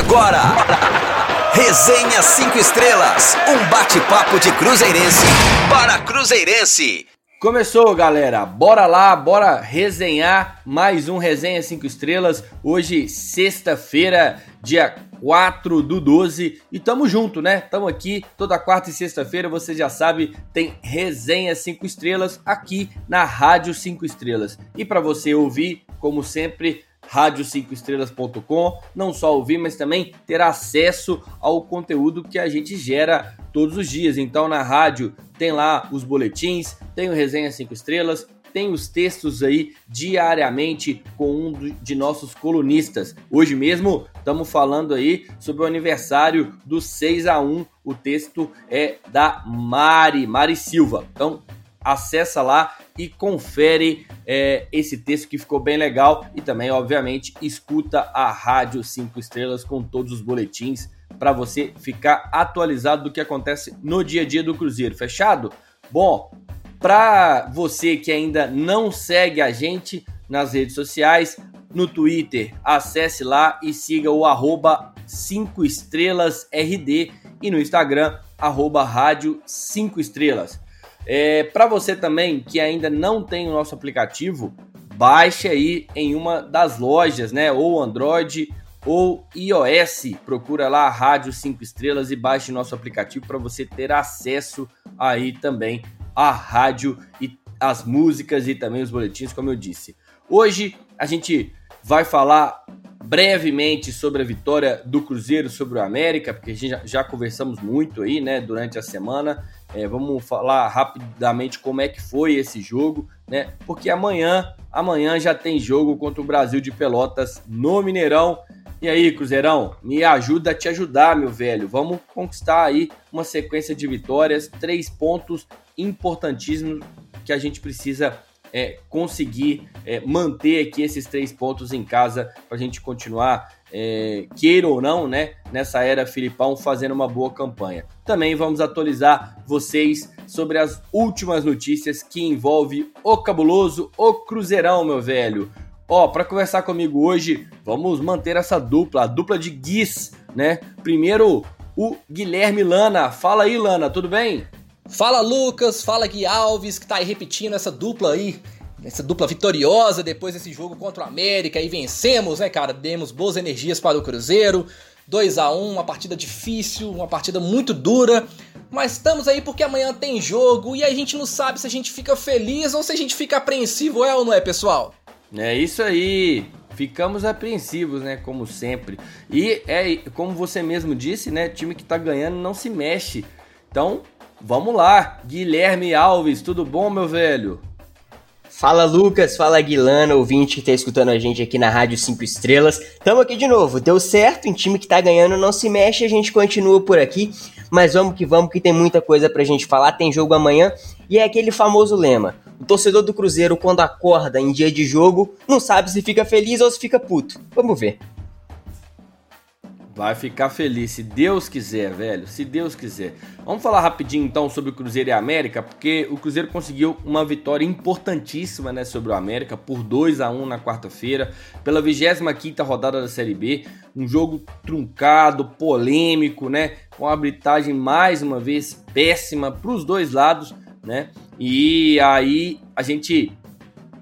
Agora, Resenha 5 Estrelas, um bate-papo de Cruzeirense para Cruzeirense. Começou, galera. Bora lá, bora resenhar mais um Resenha 5 Estrelas. Hoje, sexta-feira, dia 4 do 12. E tamo junto, né? Tamo aqui toda quarta e sexta-feira, você já sabe, tem Resenha 5 Estrelas aqui na Rádio 5 Estrelas. E para você ouvir, como sempre, rádio5estrelas.com, não só ouvir, mas também ter acesso ao conteúdo que a gente gera todos os dias. Então na rádio tem lá os boletins, tem o Resenha 5 Estrelas, tem os textos aí diariamente com um de nossos colunistas. Hoje mesmo estamos falando aí sobre o aniversário do 6 a 1. O texto é da Mari, Mari Silva. Então acessa lá e confere é, esse texto que ficou bem legal e também, obviamente, escuta a Rádio 5 Estrelas com todos os boletins para você ficar atualizado do que acontece no dia a dia do Cruzeiro. Fechado? Bom, para você que ainda não segue a gente nas redes sociais, no Twitter, acesse lá e siga o arroba 5 estrelas RD e no Instagram, arroba rádio 5 estrelas. É, Para você também que ainda não tem o nosso aplicativo, baixe aí em uma das lojas, né? Ou Android ou iOS. Procura lá a Rádio 5 Estrelas e baixe nosso aplicativo para você ter acesso aí também à rádio e as músicas e também os boletins, como eu disse. Hoje a gente vai falar brevemente sobre a vitória do Cruzeiro sobre o América, porque a gente já, já conversamos muito aí, né, durante a semana. É, vamos falar rapidamente como é que foi esse jogo, né? Porque amanhã, amanhã já tem jogo contra o Brasil de Pelotas no Mineirão. E aí, Cruzeirão, me ajuda a te ajudar, meu velho. Vamos conquistar aí uma sequência de vitórias, três pontos importantíssimos que a gente precisa é, conseguir é, manter aqui esses três pontos em casa para a gente continuar, é, queira ou não, né, nessa era Filipão fazendo uma boa campanha. Também vamos atualizar vocês sobre as últimas notícias que envolve o cabuloso, o Cruzeirão, meu velho. Ó, para conversar comigo hoje, vamos manter essa dupla, a dupla de guis, né? Primeiro, o Guilherme Lana. Fala aí, Lana, tudo bem? Fala Lucas, fala Gui Alves, que tá aí repetindo essa dupla aí, essa dupla vitoriosa depois desse jogo contra o América e vencemos, né, cara? Demos boas energias para o Cruzeiro. 2 a 1 uma partida difícil, uma partida muito dura, mas estamos aí porque amanhã tem jogo e a gente não sabe se a gente fica feliz ou se a gente fica apreensivo, é ou não é, pessoal? É isso aí. Ficamos apreensivos, né, como sempre. E é como você mesmo disse, né, time que tá ganhando não se mexe. Então, Vamos lá, Guilherme Alves, tudo bom, meu velho? Fala Lucas, fala Guilana, ouvinte que tá escutando a gente aqui na Rádio 5 Estrelas. Tamo aqui de novo, deu certo, um time que tá ganhando não se mexe, a gente continua por aqui, mas vamos que vamos que tem muita coisa pra gente falar, tem jogo amanhã e é aquele famoso lema. O torcedor do Cruzeiro quando acorda em dia de jogo, não sabe se fica feliz ou se fica puto. Vamos ver. Vai ficar feliz, se Deus quiser, velho. Se Deus quiser. Vamos falar rapidinho então sobre o Cruzeiro e América, porque o Cruzeiro conseguiu uma vitória importantíssima, né, sobre o América por 2 a 1 na quarta-feira, pela 25ª rodada da Série B, um jogo truncado, polêmico, né, com a arbitragem mais uma vez péssima para os dois lados, né? E aí a gente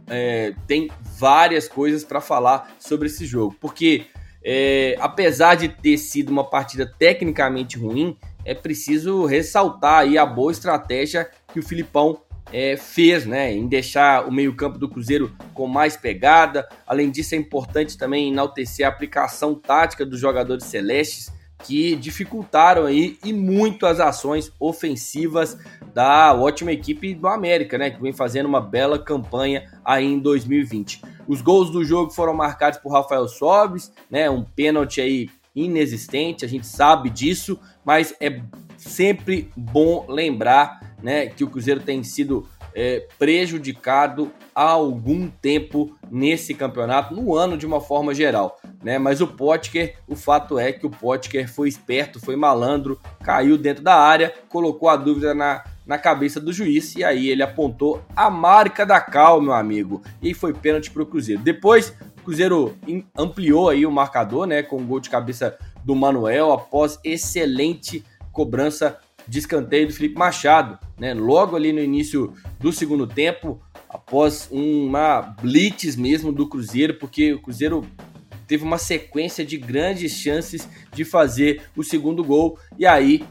é, tem várias coisas para falar sobre esse jogo, porque é, apesar de ter sido uma partida tecnicamente ruim, é preciso ressaltar aí a boa estratégia que o Filipão é, fez, né, em deixar o meio-campo do Cruzeiro com mais pegada. Além disso, é importante também enaltecer a aplicação tática dos jogadores celestes que dificultaram aí e muito as ações ofensivas da ótima equipe do América, né, que vem fazendo uma bela campanha aí em 2020. Os gols do jogo foram marcados por Rafael Sobres, né, um pênalti aí inexistente, a gente sabe disso, mas é sempre bom lembrar, né, que o Cruzeiro tem sido é, prejudicado há algum tempo nesse campeonato, no ano de uma forma geral. Né? Mas o Potker, o fato é que o Potker foi esperto, foi malandro, caiu dentro da área, colocou a dúvida na, na cabeça do juiz e aí ele apontou a marca da cal, meu amigo, e foi pênalti para o Cruzeiro. Depois, o Cruzeiro ampliou aí o marcador, né, com o gol de cabeça do Manuel após excelente cobrança de escanteio do Felipe Machado, né? Logo ali no início do segundo tempo, após uma blitz mesmo do Cruzeiro, porque o Cruzeiro teve uma sequência de grandes chances de fazer o segundo gol e aí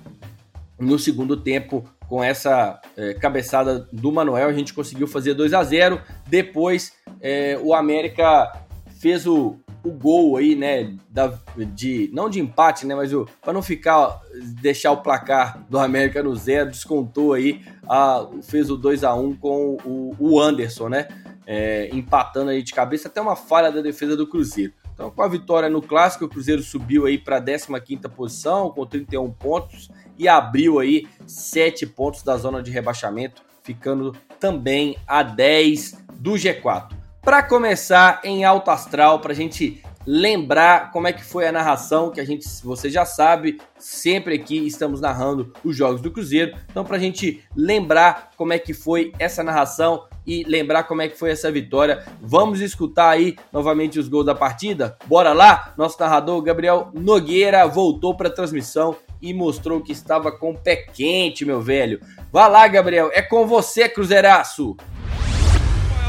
no segundo tempo com essa é, cabeçada do Manuel a gente conseguiu fazer 2 a 0 depois é, o América fez o, o gol aí, né, da, de não de empate, né, mas para não ficar deixar o placar do América no zero, descontou aí, a, fez o 2 a 1 com o, o Anderson, né, é, empatando aí de cabeça, até uma falha da defesa do Cruzeiro. Então, com a vitória no clássico, o Cruzeiro subiu aí para a 15ª posição com 31 pontos e abriu aí 7 pontos da zona de rebaixamento, ficando também a 10 do G4 para começar em alto astral, para a gente lembrar como é que foi a narração, que a gente, você já sabe, sempre aqui estamos narrando os jogos do Cruzeiro. Então, para a gente lembrar como é que foi essa narração e lembrar como é que foi essa vitória, vamos escutar aí novamente os gols da partida? Bora lá? Nosso narrador Gabriel Nogueira voltou para a transmissão e mostrou que estava com pé quente, meu velho. Vá lá, Gabriel, é com você, Cruzeiraço!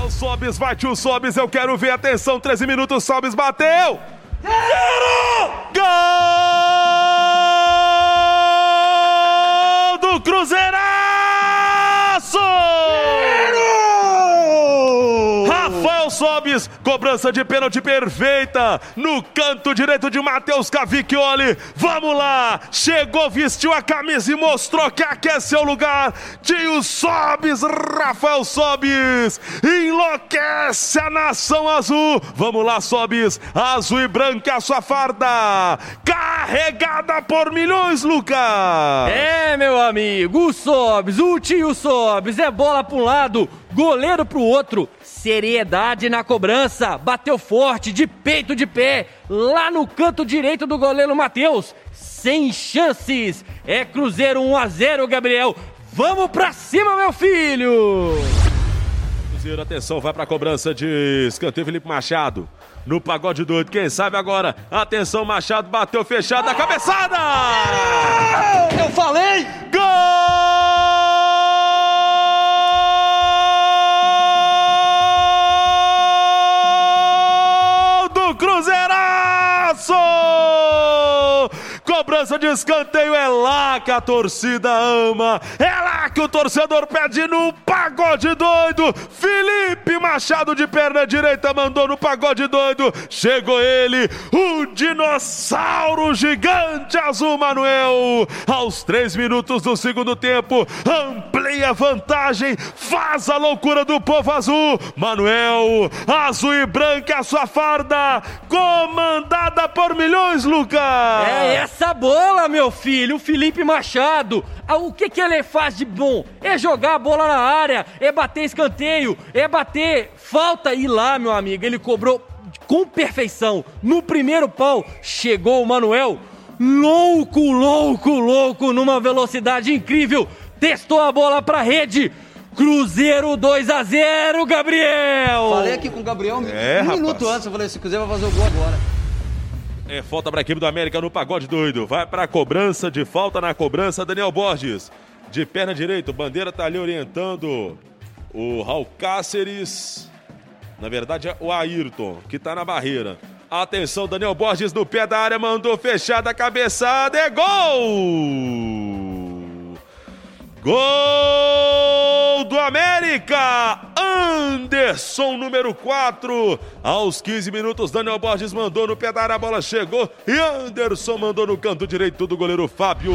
O Sobis, tio Sobis, eu quero ver, atenção, 13 minutos, Sobis bateu! Zero! Gol do Cruzeiraço! Sobes, cobrança de pênalti perfeita no canto direito de Matheus Cavicchioli. Vamos lá, chegou, vestiu a camisa e mostrou que aqui é seu lugar. Tio Sobes, Rafael Sobes, enlouquece a nação azul. Vamos lá, Sobes, azul e branca a sua farda, carregada por milhões, Lucas. É, meu amigo, o Sobes, o tio Sobes, é bola para um lado, goleiro para o outro seriedade na cobrança, bateu forte, de peito de pé, lá no canto direito do goleiro Matheus, sem chances. É Cruzeiro 1 a 0, Gabriel. Vamos pra cima, meu filho! Cruzeiro, atenção, vai pra cobrança de escanteio Felipe Machado. No pagode doido, quem sabe agora? Atenção, Machado bateu fechado a cabeçada! Eu falei! abraço! De escanteio é lá que a torcida ama, é lá que o torcedor pede no pagode doido. Felipe Machado de perna direita mandou no pagode doido. Chegou ele, o dinossauro gigante azul Manuel. Aos três minutos do segundo tempo, amplia a vantagem, faz a loucura do povo azul. Manuel, azul e branca a sua farda, comandada por milhões, Lucas. É essa bola, meu filho, o Felipe Machado. Ah, o que, que ele faz de bom? É jogar a bola na área, é bater escanteio, é bater falta. E lá, meu amigo, ele cobrou com perfeição. No primeiro pau, chegou o Manuel. Louco, louco, louco, numa velocidade incrível. Testou a bola pra rede. Cruzeiro 2 a 0 Gabriel! Falei aqui com o Gabriel é, um rapaz. minuto antes, eu falei, esse Cruzeiro vai fazer o gol agora. É falta para a equipe do América no pagode doido. Vai para a cobrança de falta na cobrança. Daniel Borges. De perna direita. Bandeira tá ali orientando o Raul Cáceres. Na verdade é o Ayrton que tá na barreira. Atenção, Daniel Borges no pé da área. Mandou fechada a cabeçada. É gol! Gol do América! Anderson, número 4. Aos 15 minutos, Daniel Borges mandou no pé da área, a bola chegou e Anderson mandou no canto direito do goleiro Fábio.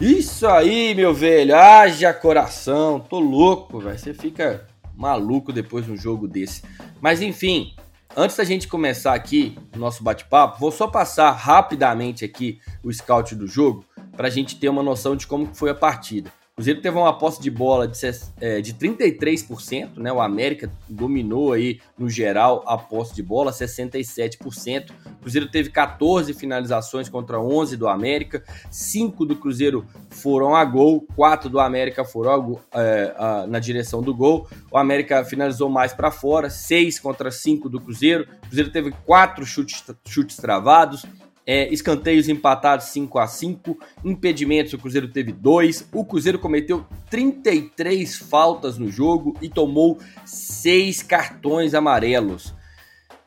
Isso aí, meu velho. Haja coração. Tô louco, velho. Você fica maluco depois de um jogo desse. Mas enfim, antes da gente começar aqui o nosso bate-papo, vou só passar rapidamente aqui o scout do jogo para a gente ter uma noção de como foi a partida. Cruzeiro teve uma posse de bola de, é, de 33%, né? O América dominou aí, no geral, a posse de bola, 67%. O Cruzeiro teve 14 finalizações contra 11 do América, 5 do Cruzeiro foram a gol, 4 do América foram a, é, a, na direção do gol. O América finalizou mais para fora, 6 contra 5 do Cruzeiro. O Cruzeiro teve 4 chutes, chutes travados, é, escanteios empatados 5 a 5 impedimentos o Cruzeiro teve dois, o Cruzeiro cometeu 33 faltas no jogo e tomou seis cartões amarelos.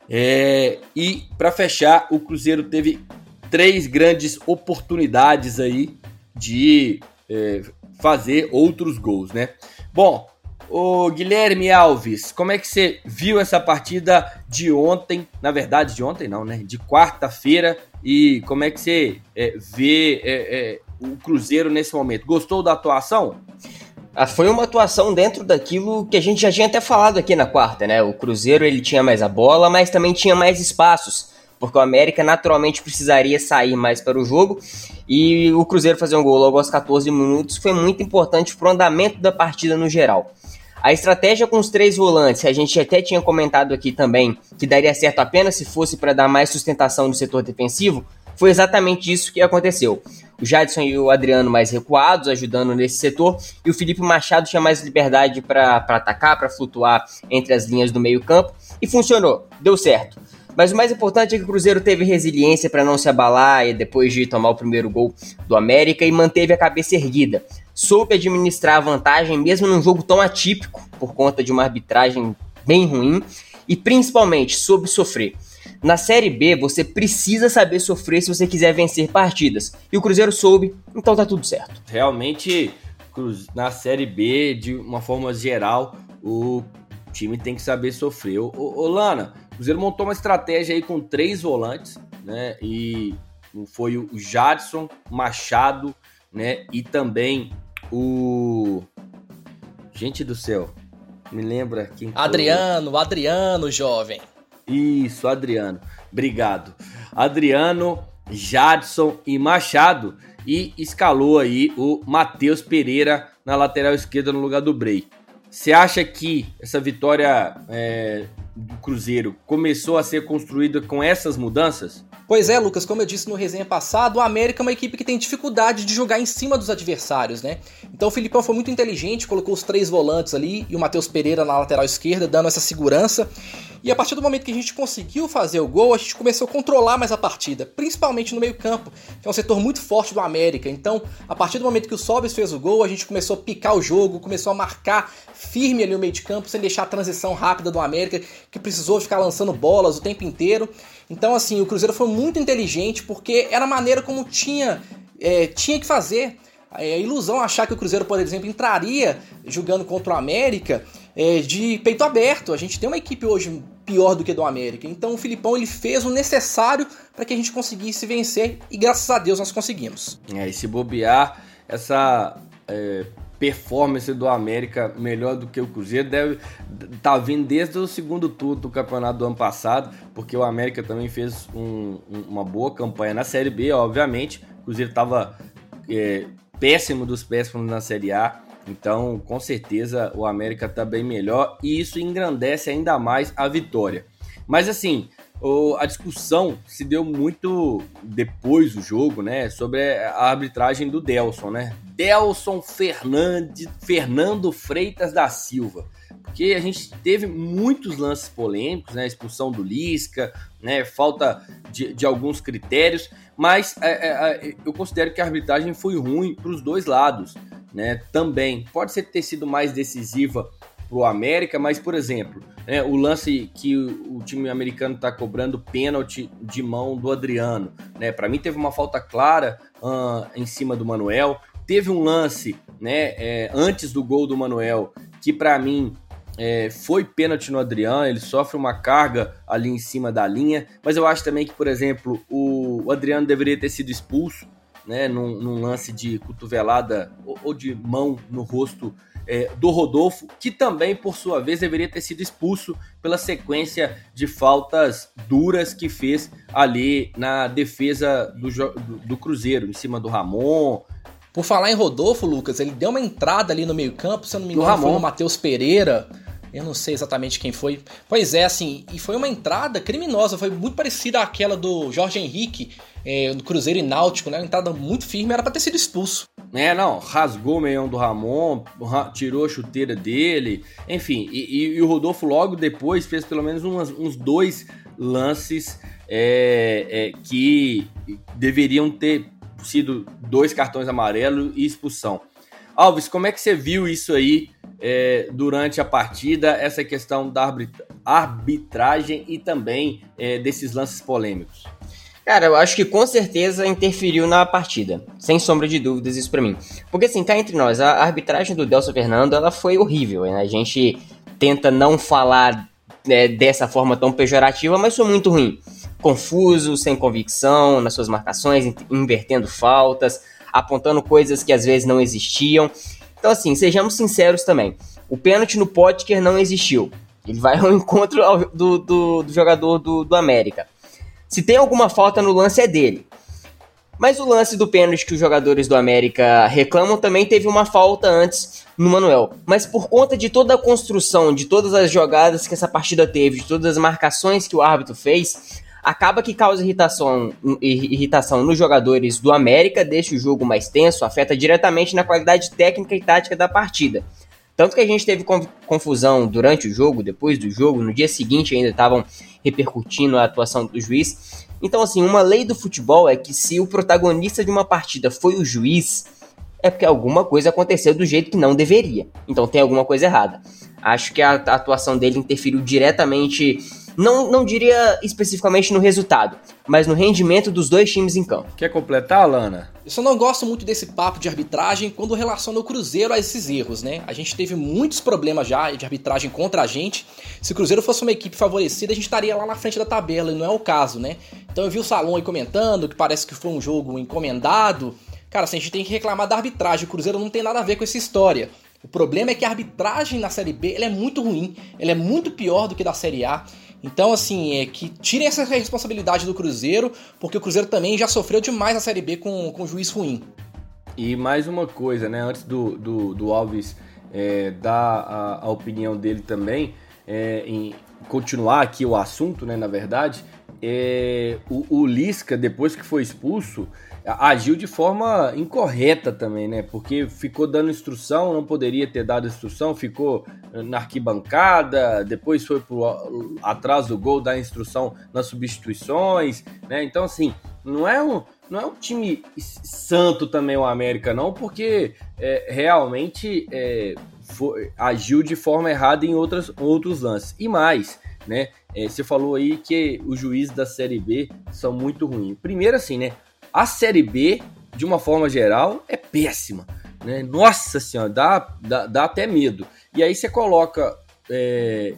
É, e para fechar, o Cruzeiro teve três grandes oportunidades aí de é, fazer outros gols, né? Bom, o Guilherme Alves, como é que você viu essa partida de ontem? Na verdade, de ontem não, né? De quarta-feira. E como é que você é, vê é, é, o Cruzeiro nesse momento? Gostou da atuação? Ah, foi uma atuação dentro daquilo que a gente já tinha até falado aqui na quarta, né? O Cruzeiro ele tinha mais a bola, mas também tinha mais espaços, porque o América naturalmente precisaria sair mais para o jogo e o Cruzeiro fazer um gol logo aos 14 minutos foi muito importante para o andamento da partida no geral. A estratégia com os três volantes, a gente até tinha comentado aqui também que daria certo apenas se fosse para dar mais sustentação no setor defensivo, foi exatamente isso que aconteceu. O Jadson e o Adriano mais recuados, ajudando nesse setor, e o Felipe Machado tinha mais liberdade para atacar, para flutuar entre as linhas do meio-campo, e funcionou, deu certo. Mas o mais importante é que o Cruzeiro teve resiliência para não se abalar depois de tomar o primeiro gol do América e manteve a cabeça erguida soube administrar a vantagem mesmo num jogo tão atípico por conta de uma arbitragem bem ruim e principalmente soube sofrer. Na Série B, você precisa saber sofrer se você quiser vencer partidas. E o Cruzeiro soube, então tá tudo certo. Realmente, na Série B, de uma forma geral, o time tem que saber sofrer. Ô, ô Lana, o Cruzeiro montou uma estratégia aí com três volantes, né? E foi o Jadson, Machado, né? E também o. Gente do céu, me lembra quem. Adriano, foi? Adriano, jovem. Isso, Adriano. Obrigado. Adriano, Jadson e Machado. E escalou aí o Matheus Pereira na lateral esquerda no lugar do Brei. Você acha que essa vitória é, do Cruzeiro começou a ser construída com essas mudanças? Pois é, Lucas, como eu disse no resenha passado, o América é uma equipe que tem dificuldade de jogar em cima dos adversários, né? Então o Filipão foi muito inteligente, colocou os três volantes ali e o Matheus Pereira na lateral esquerda, dando essa segurança. E a partir do momento que a gente conseguiu fazer o gol, a gente começou a controlar mais a partida, principalmente no meio-campo, que é um setor muito forte do América. Então, a partir do momento que o Sobis fez o gol, a gente começou a picar o jogo, começou a marcar firme ali o meio de campo, sem deixar a transição rápida do América, que precisou ficar lançando bolas o tempo inteiro. Então, assim, o Cruzeiro foi muito inteligente porque era a maneira como tinha, é, tinha que fazer. É a ilusão achar que o Cruzeiro, por exemplo, entraria jogando contra o América é, de peito aberto. A gente tem uma equipe hoje pior do que do América. Então o Filipão ele fez o necessário para que a gente conseguisse vencer e graças a Deus nós conseguimos. É, e se bobear, essa é, performance do América melhor do que o Cruzeiro deve tá vindo desde o segundo turno do campeonato do ano passado, porque o América também fez um, uma boa campanha na Série B, obviamente. O Cruzeiro estava é, péssimo dos péssimos na Série A. Então, com certeza, o América está bem melhor e isso engrandece ainda mais a vitória. Mas assim, a discussão se deu muito depois do jogo, né? Sobre a arbitragem do Delson, né? Delson Fernandes, Fernando Freitas da Silva. Porque a gente teve muitos lances polêmicos, né? Expulsão do Lisca, né? Falta de, de alguns critérios, mas é, é, é eu considero que a arbitragem foi ruim para os dois lados, né? Também pode ser ter sido mais decisiva para o América, mas por exemplo, né, o lance que o, o time americano está cobrando pênalti de mão do Adriano, né? Para mim teve uma falta clara uh, em cima do Manuel. Teve um lance, né, é, antes do gol do Manuel, que para mim é, foi pênalti no Adriano, ele sofre uma carga ali em cima da linha, mas eu acho também que, por exemplo, o, o Adriano deveria ter sido expulso, né, num, num lance de cotovelada ou, ou de mão no rosto é, do Rodolfo, que também, por sua vez, deveria ter sido expulso pela sequência de faltas duras que fez ali na defesa do, do, do Cruzeiro, em cima do Ramon, Por falar em Rodolfo, Lucas, ele deu uma entrada ali no meio-campo, se eu não me engano, foi no Matheus Pereira. Eu não sei exatamente quem foi. Pois é, assim, e foi uma entrada criminosa, foi muito parecida àquela do Jorge Henrique é, no Cruzeiro e Náutico, né? Uma entrada muito firme, era para ter sido expulso. É, não, rasgou o meião do Ramon, tirou a chuteira dele, enfim, e, e, e o Rodolfo logo depois fez pelo menos umas, uns dois lances é, é, que deveriam ter sido dois cartões amarelos e expulsão. Alves, como é que você viu isso aí é, durante a partida, essa questão da arbitragem e também é, desses lances polêmicos? Cara, eu acho que com certeza interferiu na partida. Sem sombra de dúvidas, isso para mim. Porque assim, cá entre nós, a arbitragem do Delcio Fernando, ela foi horrível. Né? A gente tenta não falar né, dessa forma tão pejorativa, mas foi muito ruim. Confuso, sem convicção nas suas marcações, invertendo faltas, apontando coisas que às vezes não existiam. Então, assim, sejamos sinceros também. O pênalti no Potker não existiu. Ele vai ao encontro do, do, do jogador do, do América. Se tem alguma falta no lance, é dele. Mas o lance do pênalti que os jogadores do América reclamam também teve uma falta antes no Manuel. Mas por conta de toda a construção, de todas as jogadas que essa partida teve, de todas as marcações que o árbitro fez, acaba que causa irritação, irritação nos jogadores do América, deixa o jogo mais tenso, afeta diretamente na qualidade técnica e tática da partida. Tanto que a gente teve confusão durante o jogo, depois do jogo, no dia seguinte ainda estavam repercutindo a atuação do juiz. Então, assim, uma lei do futebol é que se o protagonista de uma partida foi o juiz, é porque alguma coisa aconteceu do jeito que não deveria. Então tem alguma coisa errada. Acho que a, atuação dele interferiu diretamente não, não diria especificamente no resultado, mas no rendimento dos dois times em campo. Quer completar, Lana? Eu só não gosto muito desse papo de arbitragem quando relaciona o Cruzeiro a esses erros, né? A gente teve muitos problemas já de arbitragem contra a gente. Se o Cruzeiro fosse uma equipe favorecida, a gente estaria lá na frente da tabela, e não é o caso, né? Então eu vi o Salom aí comentando que parece que foi um jogo encomendado. Cara, assim, a gente tem que reclamar da arbitragem. O Cruzeiro não tem nada a ver com essa história. O problema é que a arbitragem na Série B é muito ruim, ela é muito pior do que da Série A. Então, assim, é que tirem essa responsabilidade do Cruzeiro, porque o Cruzeiro também já sofreu demais na Série B com, com juiz ruim. E mais uma coisa, né? Antes do, do, do Alves é, dar a, a, opinião dele também, é, em continuar aqui o assunto, né? Na verdade, é, o, o Lisca, depois que foi expulso, agiu de forma incorreta também, né? Porque ficou dando instrução, não poderia ter dado instrução, ficou na arquibancada, depois foi pro, atrás do gol dar instrução nas substituições, né? Então, assim, não é um, não é um time santo também o América, não, porque é, realmente é, foi, agiu de forma errada em outras, outros lances. E mais, né? É, você falou aí que os juízes da Série B são muito ruins. Primeiro, assim, né? A Série B, de uma forma geral, é péssima. Né? Nossa senhora, dá, dá, dá até medo. E aí você coloca é,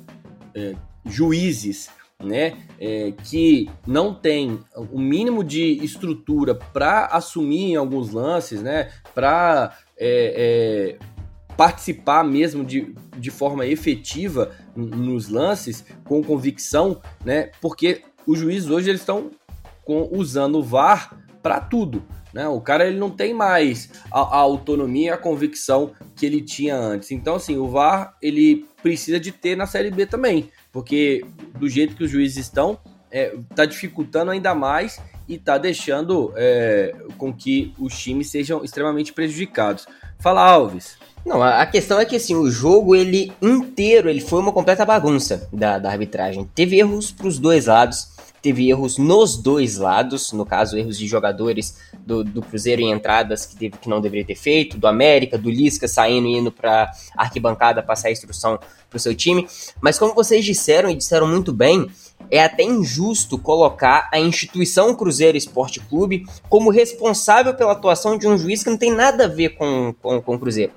é, juízes né, é, que não tem o mínimo de estrutura para assumir em alguns lances, né, para é, é, participar mesmo de, de forma efetiva nos lances, com convicção, né, porque os juízes hoje eles estão usando o VAR para tudo. Né? O cara ele não tem mais a, a, autonomia e a convicção que ele tinha antes. Então, assim, o VAR ele precisa de ter na Série B também, porque do jeito que os juízes estão, é, tá dificultando ainda mais e tá deixando é, com que os times sejam extremamente prejudicados. Fala, Alves. Não, a questão é que assim, o jogo ele inteiro ele foi uma completa bagunça da, da arbitragem. Teve erros para os dois lados teve erros nos dois lados, no caso, erros de jogadores do, do Cruzeiro em entradas que, teve, que não deveria ter feito, do América, do Lisca saindo e indo para arquibancada passar a instrução para o seu time. Mas como vocês disseram e disseram muito bem, é até injusto colocar a instituição Cruzeiro Esporte Clube como responsável pela atuação de um juiz que não tem nada a ver com, com, com o Cruzeiro.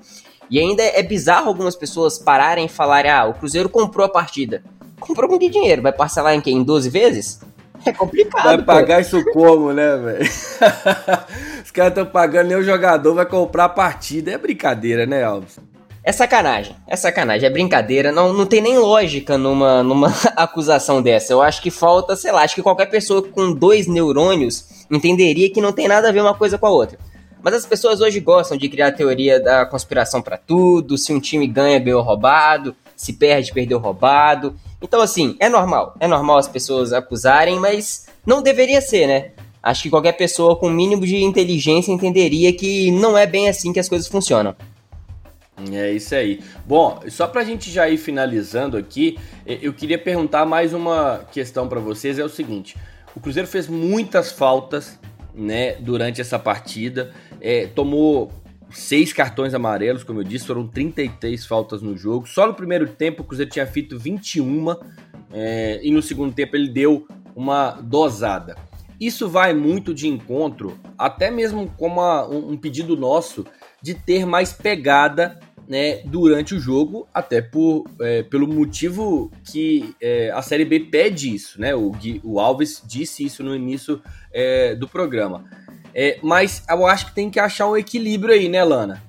E ainda é bizarro algumas pessoas pararem e falarem: ah, o Cruzeiro comprou a partida. Comprou com que dinheiro? Vai parcelar em quê? Em 12 vezes? É complicado. Vai pagar pô. isso como, né, velho? Os caras estão pagando, nem o jogador vai comprar a partida. É brincadeira, né, Alves? É sacanagem, é sacanagem, é brincadeira. Não, não tem nem lógica numa, numa acusação dessa. Eu acho que falta, sei lá, acho que qualquer pessoa com dois neurônios entenderia que não tem nada a ver uma coisa com a outra. Mas as pessoas hoje gostam de criar a teoria da conspiração para tudo, se um time ganha, ganhou roubado, se perde, perdeu roubado. Então, assim, é normal. É normal as pessoas acusarem, mas não deveria ser, né? Acho que qualquer pessoa com mínimo de inteligência entenderia que não é bem assim que as coisas funcionam. É isso aí. Bom, só pra gente já ir finalizando aqui, eu queria perguntar mais uma questão para vocês, é o seguinte, o Cruzeiro fez muitas faltas, né, durante essa partida, é, tomou seis cartões amarelos, como eu disse, foram 33 faltas no jogo, só no primeiro tempo o Cruzeiro tinha feito 21, é, e no segundo tempo ele deu uma dosada. Isso vai muito de encontro, até mesmo como um pedido nosso, de ter mais pegada né, durante o jogo, até por, é, pelo motivo que é, a Série B pede isso, né? O, Gui, o Alves disse isso no início é, do programa. É, mas eu acho que tem que achar um equilíbrio aí, né, Lana?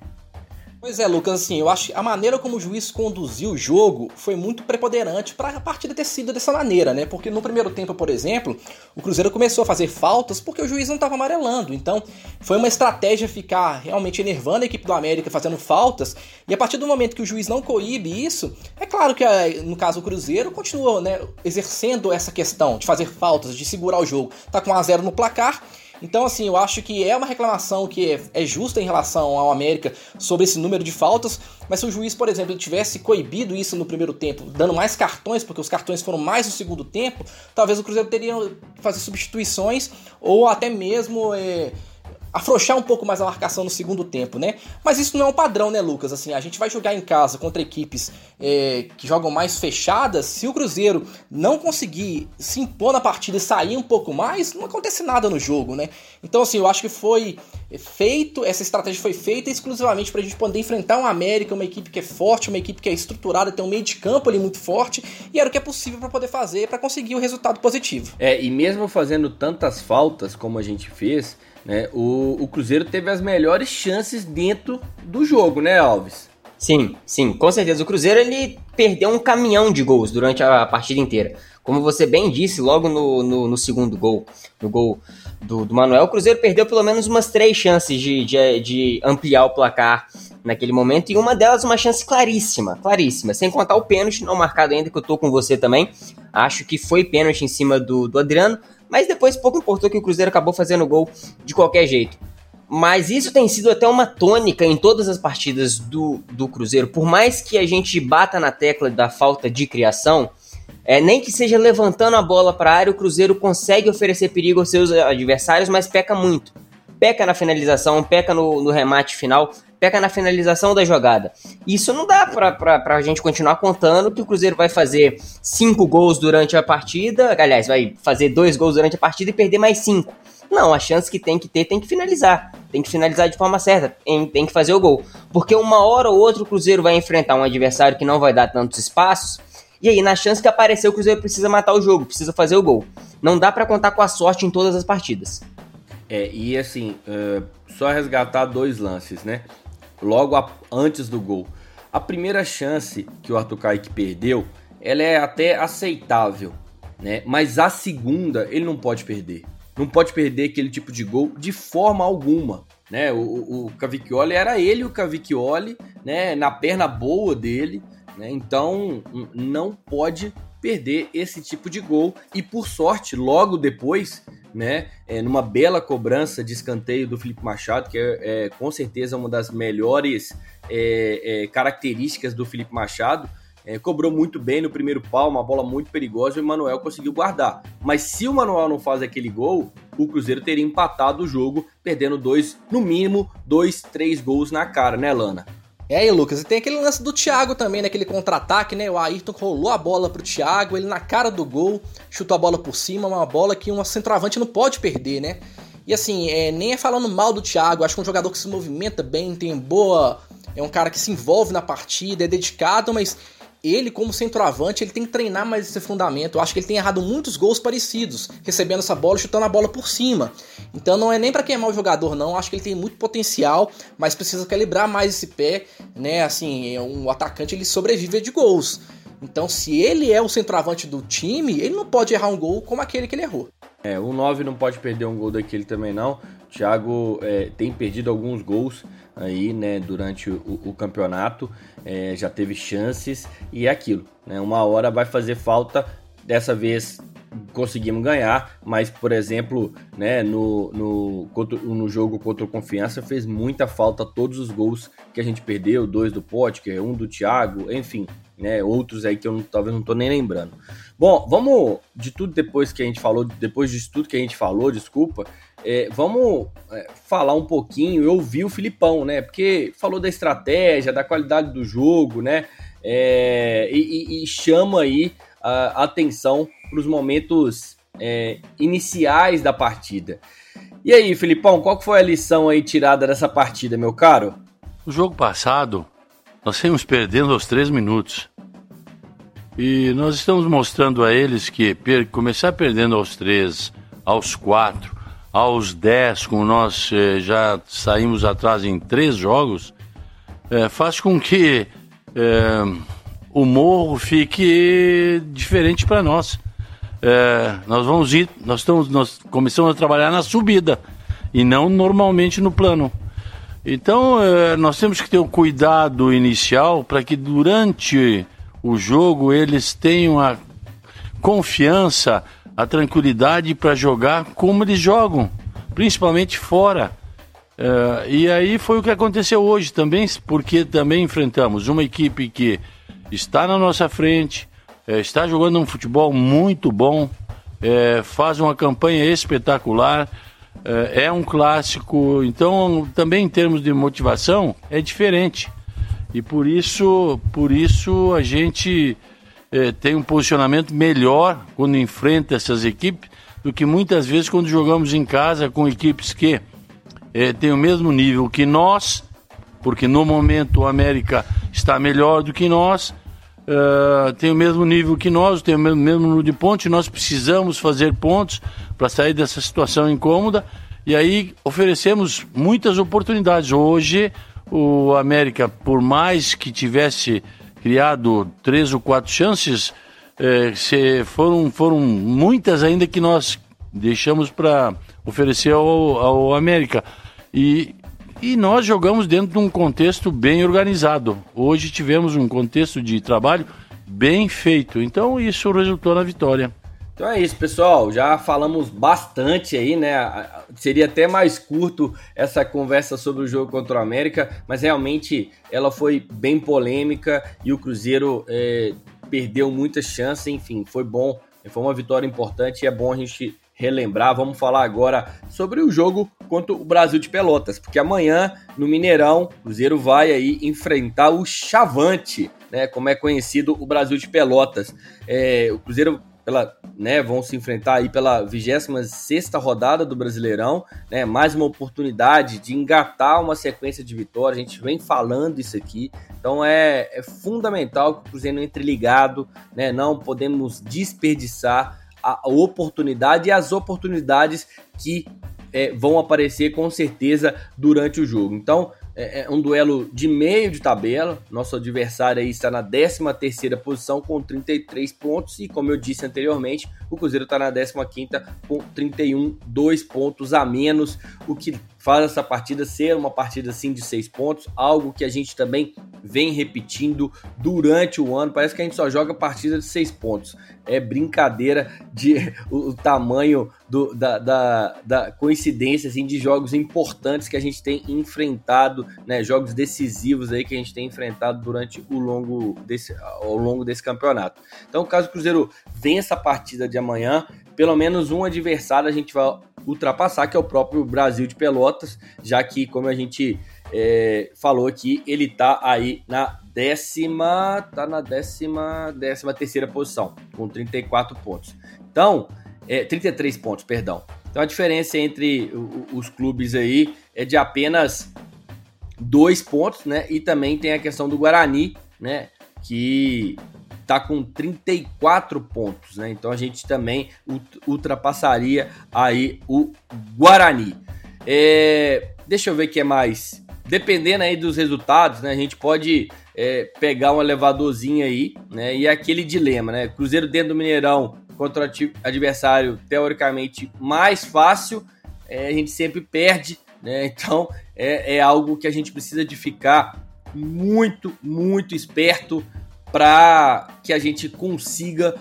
Pois é, Lucas, assim, eu acho que a maneira como o juiz conduziu o jogo foi muito preponderante para a partida ter sido dessa maneira, né? Porque no primeiro tempo, por exemplo, o Cruzeiro começou a fazer faltas porque o juiz não estava amarelando. Então, foi uma estratégia ficar realmente enervando a equipe do América fazendo faltas. E a partir do momento que o juiz não coíbe isso, é claro que no caso o Cruzeiro continua, né, exercendo essa questão de fazer faltas, de segurar o jogo. Tá com 1 a 0 no placar então, assim, eu acho que é uma reclamação que é, é, justa em relação ao América sobre esse número de faltas, mas se o juiz, por exemplo, tivesse coibido isso no primeiro tempo, dando mais cartões, porque os cartões foram mais no segundo tempo, talvez o Cruzeiro teria fazer substituições ou até mesmo é, afrouxar um pouco mais a marcação no segundo tempo, né? Mas isso não é um padrão, né, Lucas? Assim, a gente vai jogar em casa contra equipes é, que jogam mais fechadas. Se o Cruzeiro não conseguir se impor na partida e sair um pouco mais, não acontece nada no jogo, né? Então, assim, eu acho que foi feito, essa estratégia foi feita exclusivamente para a gente poder enfrentar um América, uma equipe que é forte, uma equipe que é estruturada, tem um meio de campo ali muito forte, e era o que é possível para poder fazer para conseguir o resultado positivo. É, e mesmo fazendo tantas faltas como a gente fez né? O, o Cruzeiro teve as melhores chances dentro do jogo, né, Alves? Sim, sim, com certeza. O Cruzeiro ele perdeu um caminhão de gols durante a partida inteira. Como você bem disse, logo no, no, no segundo gol, no gol do, do, Manuel, o Cruzeiro perdeu pelo menos umas três chances de, de, de, ampliar o placar naquele momento, e uma delas uma chance claríssima, claríssima, sem contar o pênalti não marcado ainda, que eu tô com você também. Acho que foi pênalti em cima do, do Adriano, mas depois pouco importou que o Cruzeiro acabou fazendo gol de qualquer jeito. Mas isso tem sido até uma tônica em todas as partidas do, do Cruzeiro. Por mais que a gente bata na tecla da falta de criação, é, nem que seja levantando a bola para a área, o Cruzeiro consegue oferecer perigo aos seus adversários, mas peca muito. Peca na finalização, peca no, no remate final peca na finalização da jogada. Isso não dá pra, pra gente continuar contando que o Cruzeiro vai fazer cinco gols durante a partida, aliás, vai fazer dois gols durante a partida e perder mais cinco. Não, a chance que tem que ter tem que finalizar. Tem que finalizar de forma certa, tem que fazer o gol. Porque uma hora ou outra o Cruzeiro vai enfrentar um adversário que não vai dar tantos espaços. E aí, na chance que aparecer, o Cruzeiro precisa matar o jogo, precisa fazer o gol. Não dá para contar com a sorte em todas as partidas. É, e assim, uh, só resgatar dois lances, né? Logo a, antes do gol. A primeira chance que o Arthur Kaique perdeu, ela é até aceitável, né? Mas a segunda ele não pode perder. Não pode perder aquele tipo de gol de forma alguma, né? O, o Cavicchioli era ele o Cavicchioli, né? Na perna boa dele, né? Então não pode perder esse tipo de gol e por sorte logo depois né? É, numa bela cobrança de escanteio do Felipe Machado, que é, é com certeza uma das melhores é, é características do Felipe Machado. É, cobrou muito bem no primeiro pau, uma bola muito perigosa e o Manuel conseguiu guardar. Mas se o Manuel não faz aquele gol, o Cruzeiro teria empatado o jogo, perdendo dois, no mínimo, dois, três gols na cara, né, Lana? É aí, Lucas, e tem aquele lance do Thiago também, naquele né, contra-ataque, né? O Ayrton rolou a bola pro Thiago, ele na cara do gol, chutou a bola por cima, uma bola que um centroavante não pode perder, né? E assim, é, nem é falando mal do Thiago, acho que é um jogador que se movimenta bem, tem boa. É um cara que se envolve na partida, é dedicado, mas ele, como centroavante, ele tem que treinar mais esse fundamento. Eu acho que ele tem errado muitos gols parecidos, recebendo essa bola e chutando a bola por cima. Então não é nem para queimar o jogador, não. Eu acho que ele tem muito potencial, mas precisa calibrar mais esse pé, né? Assim, um atacante ele sobrevive de gols. Então, se ele é o centroavante do time, ele não pode errar um gol como aquele que ele errou. É, o 9 não pode perder um gol daquele também não. Thiago é, tem perdido alguns gols aí, né, durante o, o campeonato, é, já teve chances e é aquilo, né, uma hora vai fazer falta, dessa vez conseguimos ganhar, mas por exemplo, né, no, no, no jogo contra o Confiança fez muita falta todos os gols que a gente perdeu, dois do Potker, um do Thiago, enfim, né, outros aí que eu não, talvez não tô nem lembrando. Bom, vamos de tudo depois que a gente falou, depois de tudo que a gente falou, desculpa, é, vamos é, falar um pouquinho, eu ouvi o Filipão, né? Porque falou da estratégia, da qualidade do jogo, né? É, e, e, chama aí a atenção para os momentos é, iniciais da partida. E aí, Filipão, qual foi a lição aí tirada dessa partida, meu caro? O jogo passado, nós saímos perdendo aos três minutos. E nós estamos mostrando a eles que começar perdendo aos três, aos quatro, aos 10, como nós eh, já saímos atrás em três jogos, eh, faz com que eh, o morro fique diferente para nós. nós vamos ir, nós, estamos, nós começamos a trabalhar na subida e não normalmente no plano. Então nós temos que ter o um cuidado inicial para que durante o jogo eles tenham a confiança a tranquilidade para jogar como eles jogam, principalmente fora. Uh, e aí foi o que aconteceu hoje também, porque também enfrentamos uma equipe que está na nossa frente, uh, está jogando um futebol muito bom, uh, faz uma campanha espetacular, é um clássico, então também em termos de motivação é diferente. E por isso, por isso a gente é, tem um posicionamento melhor quando enfrenta essas equipes do que muitas vezes quando jogamos em casa com equipes que é, têm o mesmo nível que nós, porque no momento o América está melhor do que nós, uh, tem o mesmo nível que nós, tem o mesmo, mesmo número de pontos, nós precisamos fazer pontos para sair dessa situação incômoda, e aí oferecemos muitas oportunidades. Hoje o América, por mais que tivesse criado três ou quatro chances, é, se foram, foram muitas ainda que nós deixamos para oferecer ao, ao América. E, e nós jogamos dentro de um contexto bem organizado. Hoje tivemos um contexto de trabalho bem feito. Então isso resultou na vitória. Então é isso, pessoal. Já falamos bastante aí, né? Seria até mais curto essa conversa sobre o jogo contra o América, mas realmente ela foi bem polêmica e o Cruzeiro é, perdeu muitas chances. Enfim, foi bom, foi uma vitória importante e é bom a gente relembrar. Vamos falar agora sobre o jogo contra o Brasil de Pelotas, porque amanhã no Mineirão, o Cruzeiro vai aí enfrentar o Chavante, né? Como é conhecido o Brasil de Pelotas. É, o Cruzeiro pela, né, vão se enfrentar aí pela 26 rodada do Brasileirão, né, mais uma oportunidade de engatar uma sequência de vitórias, a gente vem falando isso aqui, então é, é fundamental que o Cruzeiro entre ligado, né, não podemos desperdiçar a oportunidade e as oportunidades que é, vão aparecer com certeza durante o jogo. Então, é, é um duelo de meio de tabela. Nosso adversário aí está na 13 terceira posição com 33 pontos e, como eu disse anteriormente, o Cruzeiro está na 15 quinta com 31, dois pontos a menos, o que faz essa partida ser uma partida assim de seis pontos, algo que a gente também vem repetindo durante o ano. Parece que a gente só joga partida de seis pontos. É brincadeira de o, tamanho do, da, da, da, coincidência assim, de jogos importantes que a gente tem enfrentado, né? Jogos decisivos aí que a gente tem enfrentado durante o longo desse, ao longo desse campeonato. Então, caso o Cruzeiro vença a partida de amanhã, pelo menos um adversário a gente vai ultrapassar, que é o próprio Brasil de Pelotas, já que, como a gente é, falou aqui, ele tá aí na décima, tá na décima, décima terceira posição, com 34 pontos. Então, é, 33 pontos, perdão. Então a diferença entre os clubes aí é de apenas dois pontos, né? E também tem a questão do Guarani, né? Que está com 34 pontos, né? Então a gente também ultrapassaria aí o Guarani. É, deixa eu ver o que é mais. Dependendo aí dos resultados, né? A gente pode é, pegar um elevadorzinho aí, né? E é aquele dilema, né? Cruzeiro dentro do Mineirão contra o adversário teoricamente mais fácil, é, a gente sempre perde, né? Então é, é algo que a gente precisa de ficar muito, muito esperto para que a gente consiga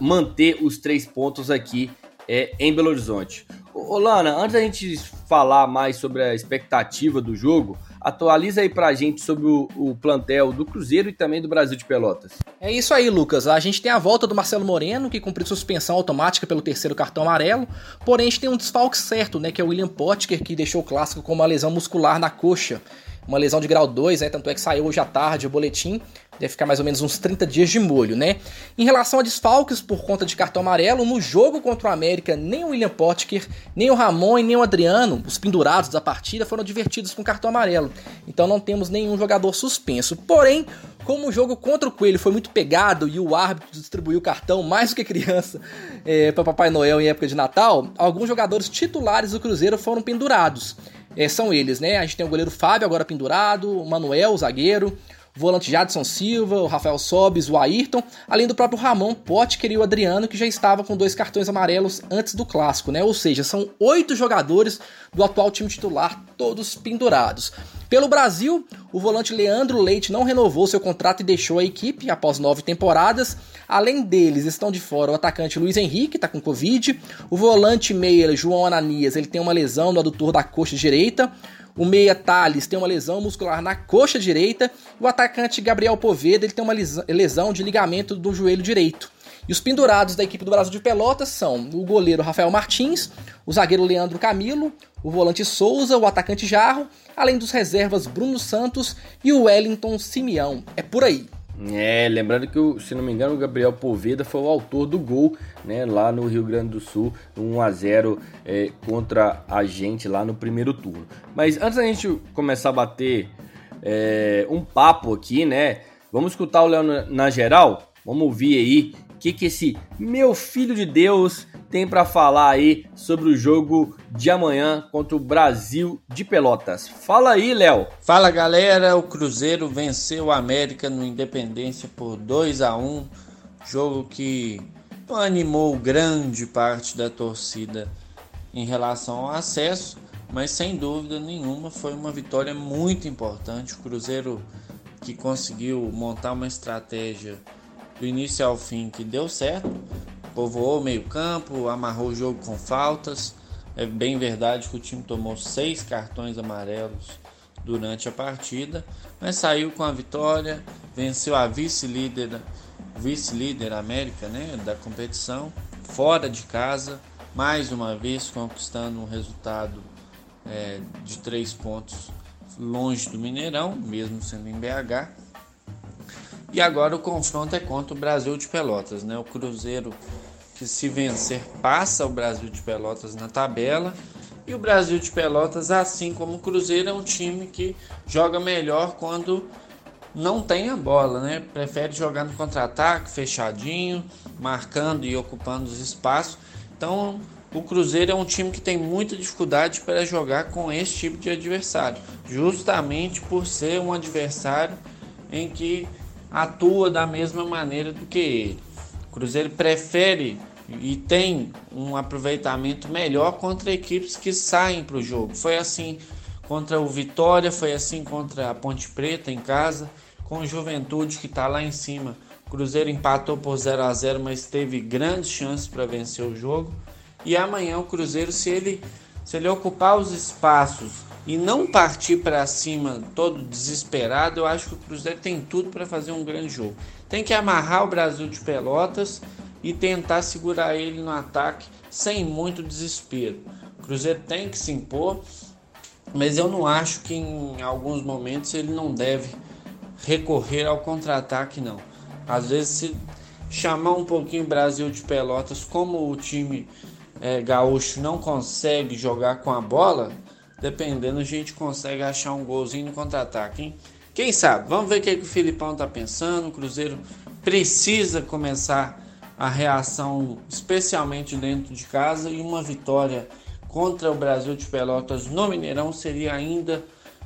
manter os três pontos aqui é, em Belo Horizonte. Ô, Lana, antes da gente falar mais sobre a expectativa do jogo, atualiza aí pra gente sobre o, o, plantel do Cruzeiro e também do Brasil de Pelotas. É isso aí, Lucas. A gente tem a volta do Marcelo Moreno, que cumpriu suspensão automática pelo terceiro cartão amarelo, porém a gente tem um desfalque certo, né, que é o William Potker, que deixou o clássico com uma lesão muscular na coxa uma lesão de grau 2, né? Tanto é que saiu hoje à tarde o boletim. Deve ficar mais ou menos uns 30 dias de molho, né? Em relação a desfalques por conta de cartão amarelo, no jogo contra o América, nem o William Potker, nem o Ramon e nem o Adriano, os pendurados da partida, foram divertidos com cartão amarelo. Então não temos nenhum jogador suspenso. Porém, como o jogo contra o Coelho foi muito pegado e o árbitro distribuiu cartão mais do que criança é, para Papai Noel em época de Natal, alguns jogadores titulares do Cruzeiro foram pendurados é, são eles, né? A gente tem o goleiro Fábio agora pendurado, o Manuel, o zagueiro, volante Jadson Silva, o Rafael Sobis, o Ayrton, além do próprio Ramon Potker e o Adriano, que já estava com dois cartões amarelos antes do clássico, né? Ou seja, são oito jogadores do atual time titular, todos pendurados. Pelo Brasil, o volante Leandro Leite não renovou seu contrato e deixou a equipe após nove temporadas. Além deles, estão de fora o atacante Luiz Henrique, está com Covid, o volante meia João Ananias, ele tem uma lesão no adutor da coxa direita, o meia Thales tem uma lesão muscular na coxa direita, o atacante Gabriel Poveda, ele tem uma lesão de ligamento do joelho direito. E os pendurados da equipe do Brasil de Pelotas são o goleiro Rafael Martins, o zagueiro Leandro Camilo, o volante Souza, o atacante Jarro, além dos reservas Bruno Santos e o Wellington Simeão. É por aí. É, lembrando que, se não me engano, o Gabriel Poveda foi o autor do gol, né, lá no Rio Grande do Sul, 1 a 0 é, contra a gente lá no primeiro turno. Mas antes da gente começar a bater é, um papo aqui, né, vamos escutar o Léo na, geral, vamos ouvir aí que, que esse meu filho de Deus tem para falar aí sobre o jogo de amanhã contra o Brasil de Pelotas. Fala aí, Léo. Fala, galera. O Cruzeiro venceu o América no Independência por 2 a 1, jogo que animou grande parte da torcida em relação ao acesso, mas sem dúvida nenhuma foi uma vitória muito importante. O Cruzeiro que conseguiu montar uma estratégia do início ao fim que deu certo. Povoou o meio-campo, amarrou o jogo com faltas. É bem verdade que o time tomou seis cartões amarelos durante a partida, mas saiu com a vitória, venceu a vice-líder, vice-líder América, né, da competição, fora de casa, mais uma vez conquistando um resultado é, de três pontos longe do Mineirão, mesmo sendo em BH. E agora o confronto é contra o Brasil de Pelotas, né? O Cruzeiro que se vencer passa o Brasil de Pelotas na tabela. E o Brasil de Pelotas, assim como o Cruzeiro, é um time que joga melhor quando não tem a bola, né? Prefere jogar no contra-ataque, fechadinho, marcando e ocupando os espaços. Então, o Cruzeiro é um time que tem muita dificuldade para jogar com esse tipo de adversário, justamente por ser um adversário em que atua da mesma maneira do que ele. O Cruzeiro prefere e tem um aproveitamento melhor contra equipes que saem para o jogo. Foi assim contra o Vitória, foi assim contra a Ponte Preta em casa, com o Juventude que está lá em cima. O Cruzeiro empatou por 0 a 0 mas teve grandes chances para vencer o jogo. E amanhã o Cruzeiro, se ele, se ele ocupar os espaços e não partir para cima todo desesperado, eu acho que o Cruzeiro tem tudo para fazer um grande jogo. Tem que amarrar o Brasil de Pelotas e tentar segurar ele no ataque sem muito desespero. O Cruzeiro tem que se impor, mas eu não acho que em alguns momentos ele não deve recorrer ao contra-ataque não. Às vezes se chamar um pouquinho o Brasil de Pelotas, como o time é, gaúcho não consegue jogar com a bola, Dependendo, a gente consegue achar um golzinho no contra-ataque, hein? Quem sabe? Vamos ver o que, que o Filipão tá pensando. O Cruzeiro precisa começar a reação, especialmente dentro de casa, e uma vitória contra o Brasil de Pelotas no Mineirão seria ainda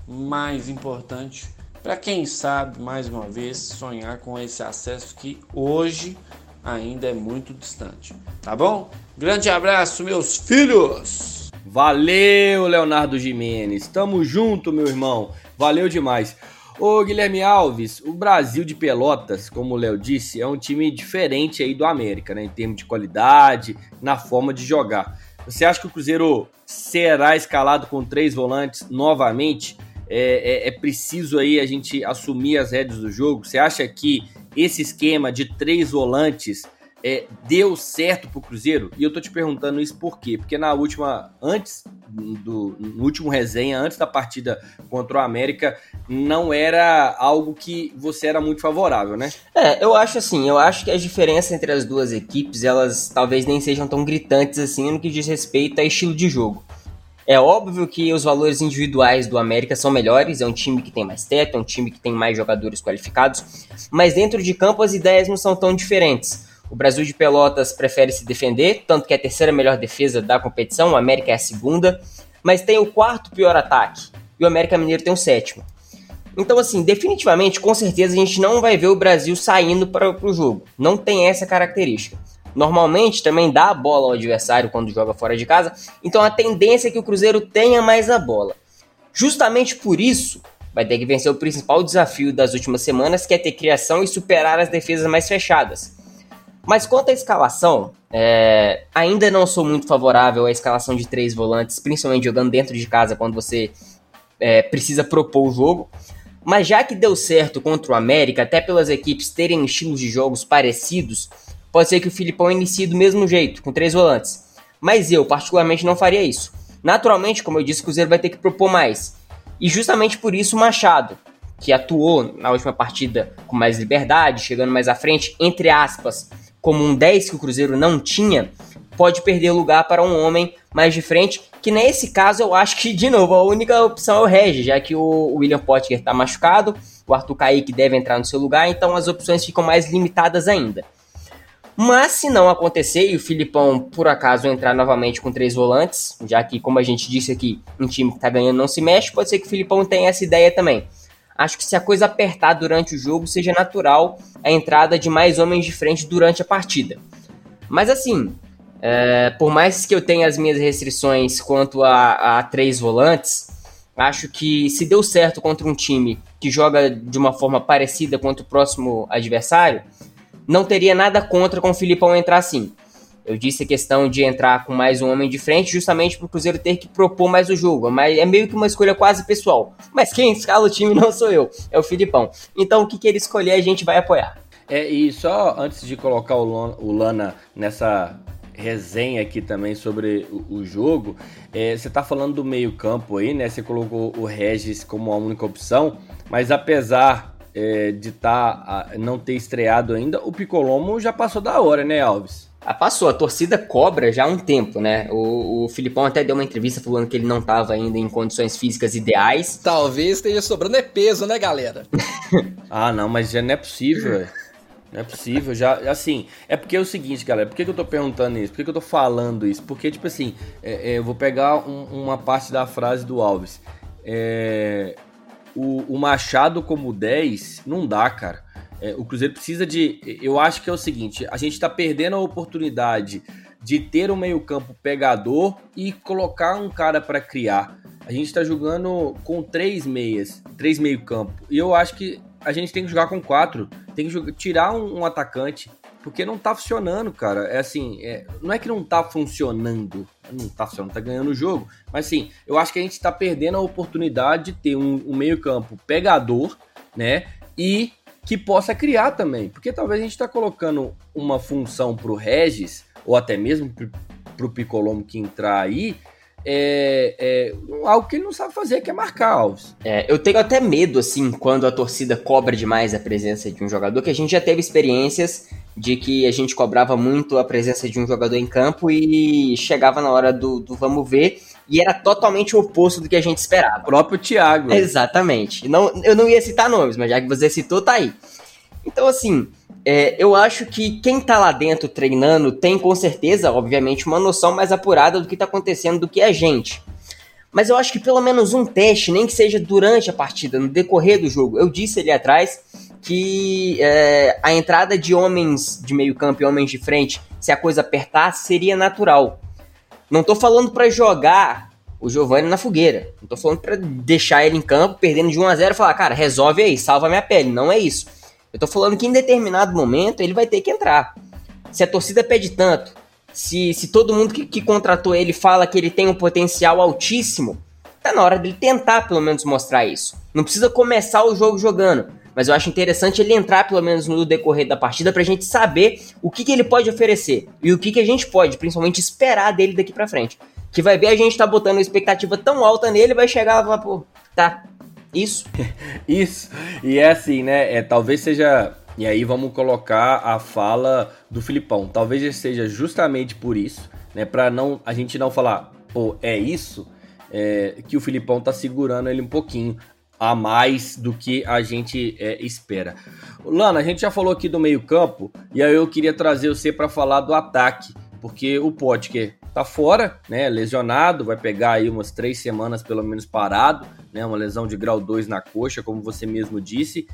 mais importante para quem sabe, mais uma vez, sonhar com esse acesso que hoje ainda é muito distante. Tá bom? Grande abraço, meus filhos! Valeu, Leonardo Jimenez. Tamo junto, meu irmão. Valeu demais. Ô Guilherme Alves, o Brasil de Pelotas, como o Léo disse, é um time diferente aí do América, né? Em termos de qualidade, na forma de jogar. Você acha que o Cruzeiro será escalado com três volantes novamente? É, é, é preciso aí a gente assumir as rédeas do jogo? Você acha que esse esquema de três volantes é, deu certo pro Cruzeiro? E eu tô te perguntando isso por quê? Porque na última, antes do no último resenha, antes da partida contra o América, não era algo que você era muito favorável, né? É, eu acho assim, eu acho que as diferenças entre as duas equipes, elas talvez nem sejam tão gritantes assim no que diz respeito a estilo de jogo. É óbvio que os valores individuais do América são melhores, é um time que tem mais teto, é um time que tem mais jogadores qualificados, mas dentro de campo as ideias não são tão diferentes. O Brasil de Pelotas prefere se defender, tanto que é a terceira melhor defesa da competição, o América é a segunda, mas tem o quarto pior ataque, e o América Mineiro tem o sétimo. Então, assim, definitivamente, com certeza, a gente não vai ver o Brasil saindo para o jogo. Não tem essa característica. Normalmente também dá a bola ao adversário quando joga fora de casa, então a tendência é que o Cruzeiro tenha mais a bola. Justamente por isso, vai ter que vencer o principal desafio das últimas semanas, que é ter criação e superar as defesas mais fechadas. Mas quanto à escalação, é, ainda não sou muito favorável à escalação de três volantes, principalmente jogando dentro de casa quando você é, precisa propor o jogo. Mas já que deu certo contra o América, até pelas equipes terem estilos de jogos parecidos, pode ser que o Filipão inicie do mesmo jeito, com três volantes. Mas eu, particularmente, não faria isso. Naturalmente, como eu disse, o Cruzeiro vai ter que propor mais. E justamente por isso o Machado, que atuou na última partida com mais liberdade, chegando mais à frente, entre aspas, como um 10 que o Cruzeiro não tinha, pode perder lugar para um homem mais de frente, que nesse caso eu acho que, de novo, a única opção é o Regis, já que o William Potker está machucado, o Arthur Kaique deve entrar no seu lugar, então as opções ficam mais limitadas ainda. Mas se não acontecer e o Filipão, por acaso, entrar novamente com três volantes, já que, como a gente disse aqui, um time que está ganhando não se mexe, pode ser que o Filipão tenha essa ideia também acho que se a coisa apertar durante o jogo, seja natural a entrada de mais homens de frente durante a partida. Mas assim, é, por mais que eu tenha as minhas restrições quanto a, a três volantes, acho que se deu certo contra um time que joga de uma forma parecida contra o próximo adversário, não teria nada contra com o Filipão entrar assim. Eu disse a questão de entrar com mais um homem de frente, justamente para o Cruzeiro ter que propor mais o jogo. Mas é meio que uma escolha quase pessoal. Mas quem escala o time não sou eu, é o Filipão. Então o que, que ele escolher a gente vai apoiar. É, e só antes de colocar o Lana nessa resenha aqui também sobre o, jogo, é, você está falando do meio-campo aí, né? Você colocou o Regis como a única opção, mas apesar é, de tá, não ter estreado ainda, o Picolomo já passou da hora, né, Alves? Ah, passou, a torcida cobra já há um tempo, né? O, o Filipão até deu uma entrevista falando que ele não estava ainda em condições físicas ideais. Talvez esteja sobrando é peso, né, galera? ah, não, mas já não é possível, Não é possível, já, assim, é porque é o seguinte, galera, por que, que eu tô perguntando isso? Por que, que eu tô falando isso? Porque, tipo assim, é, é, eu vou pegar um, uma parte da frase do Alves. É, o, o Machado como 10 não dá, cara. É, o Cruzeiro precisa de. Eu acho que é o seguinte: a gente está perdendo a oportunidade de ter um meio-campo pegador e colocar um cara para criar. A gente está jogando com três meias, três meio-campo. E eu acho que a gente tem que jogar com quatro. Tem que jogar, tirar um, um, atacante. Porque não tá funcionando, cara. É assim, é, não é que não tá funcionando. Não tá funcionando, tá ganhando o jogo. Mas assim, eu acho que a gente tá perdendo a oportunidade de ter um, um meio-campo pegador, né? E que possa criar também. Porque talvez a gente está colocando uma função para o Regis, ou até mesmo para o Picolomo que entrar aí, é, é, algo que ele não sabe fazer, que é marcar Alves. É, eu tenho até medo, assim, quando a torcida cobra demais a presença de um jogador, que a gente já teve experiências de que a gente cobrava muito a presença de um jogador em campo e chegava na hora do, do vamos ver e era totalmente o oposto do que a gente esperava. O próprio Thiago. Exatamente. Não, eu não ia citar nomes, mas já que você citou, tá aí. Então, assim, é, eu acho que quem tá lá dentro treinando tem com certeza, obviamente, uma noção mais apurada do que tá acontecendo do que a gente. Mas eu acho que pelo menos um teste, nem que seja durante a partida, no decorrer do jogo. Eu disse ali atrás que é, a entrada de homens de meio campo e homens de frente, se a coisa apertar, seria natural. Não tô falando para jogar o Giovanni na fogueira. Não tô falando para deixar ele em campo, perdendo de 1 a 0 e falar, cara, resolve aí, salva minha pele. Não é isso. Eu tô falando que em determinado momento ele vai ter que entrar. Se a torcida pede tanto, se, se todo mundo que, que contratou ele fala que ele tem um potencial altíssimo, tá na hora dele tentar pelo menos mostrar isso. Não precisa começar o jogo jogando, mas eu acho interessante ele entrar pelo menos no decorrer da partida pra gente saber o que, que ele pode oferecer e o que, que a gente pode, principalmente, esperar dele daqui pra frente. Que vai ver a gente tá botando uma expectativa tão alta nele, vai chegar lá e falar, pô, tá, isso. isso. E é assim, né? É, talvez seja. E aí vamos colocar a fala do Filipão. Talvez seja justamente por isso, né? Pra não, a gente não falar, pô, é isso, é, que o Filipão tá segurando ele um pouquinho a mais do que a gente é, espera. Lana, a gente já falou aqui do meio-campo e aí eu queria trazer você para falar do ataque, porque o Potker tá fora, né, lesionado, vai pegar aí umas três semanas pelo menos parado, né, uma lesão de grau 2 na coxa, como você mesmo disse.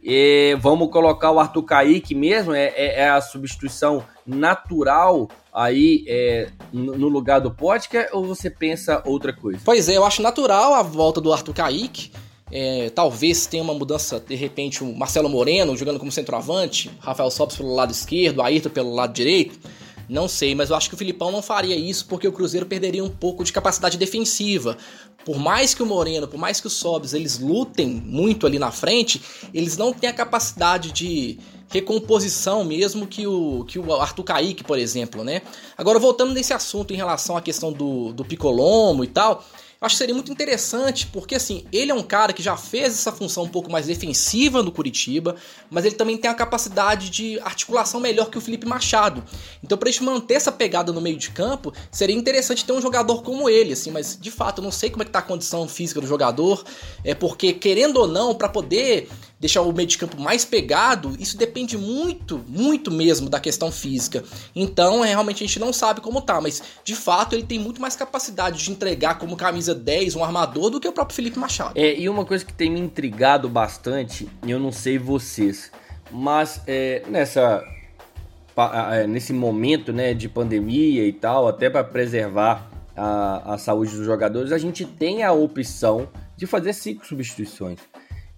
E vamos colocar o Arthur Kaique mesmo, é, é, é a substituição natural aí é, no lugar do Potker ou você pensa outra coisa? Pois é, eu acho natural a volta do Arthur Kaique. É, talvez tenha uma mudança, de repente, o Marcelo Moreno jogando como centroavante, Rafael Sobis pelo lado esquerdo, Ayrton pelo lado direito. Não sei, mas eu acho que o Filipão não faria isso porque o Cruzeiro perderia um pouco de capacidade defensiva. Por mais que o Moreno, por mais que o Sobs eles lutem muito ali na frente, eles não têm a capacidade de recomposição mesmo que o, que o Arthur Kaique, por exemplo, né? Agora, voltando nesse assunto em relação à questão do, do Picolomo e tal, acho que seria muito interessante, porque assim, ele é um cara que já fez essa função um pouco mais defensiva no Curitiba, mas ele também tem a capacidade de articulação melhor que o Felipe Machado. Então, pra gente manter essa pegada no meio de campo, seria interessante ter um jogador como ele, assim, mas de fato eu não sei como é que tá a condição física do jogador, é porque querendo ou não, para poder deixar o meio de campo mais pegado, isso depende muito, muito mesmo da questão física. Então, é, realmente a gente não sabe como tá, mas de fato ele tem muito mais capacidade de entregar como camisa 10 um armador do que o próprio Felipe Machado. É, e uma coisa que tem me intrigado bastante, eu não sei vocês, mas é, nessa é, nesse momento né, de pandemia e tal, até para preservar a, a saúde dos jogadores, a gente tem a opção de fazer cinco substituições.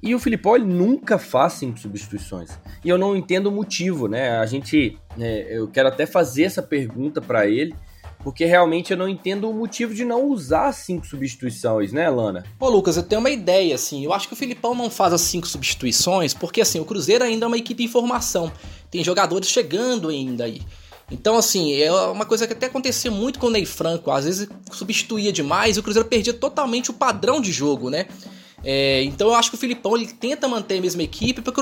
E o Filipão ele nunca faz cinco substituições. E eu não entendo o motivo, né? A gente. É, eu quero até fazer essa pergunta para ele, porque realmente eu não entendo o motivo de não usar cinco substituições, né, Lana? Ô, Lucas, eu tenho uma ideia, assim. Eu acho que o Filipão não faz as cinco substituições, porque assim, o Cruzeiro ainda é uma equipe em formação. Tem jogadores chegando ainda aí. Então, assim, é uma coisa que até acontecia muito com o Ney Franco. Às vezes substituía demais e o Cruzeiro perdia totalmente o padrão de jogo, né? É, então eu acho que o Filipão ele tenta manter a mesma equipe para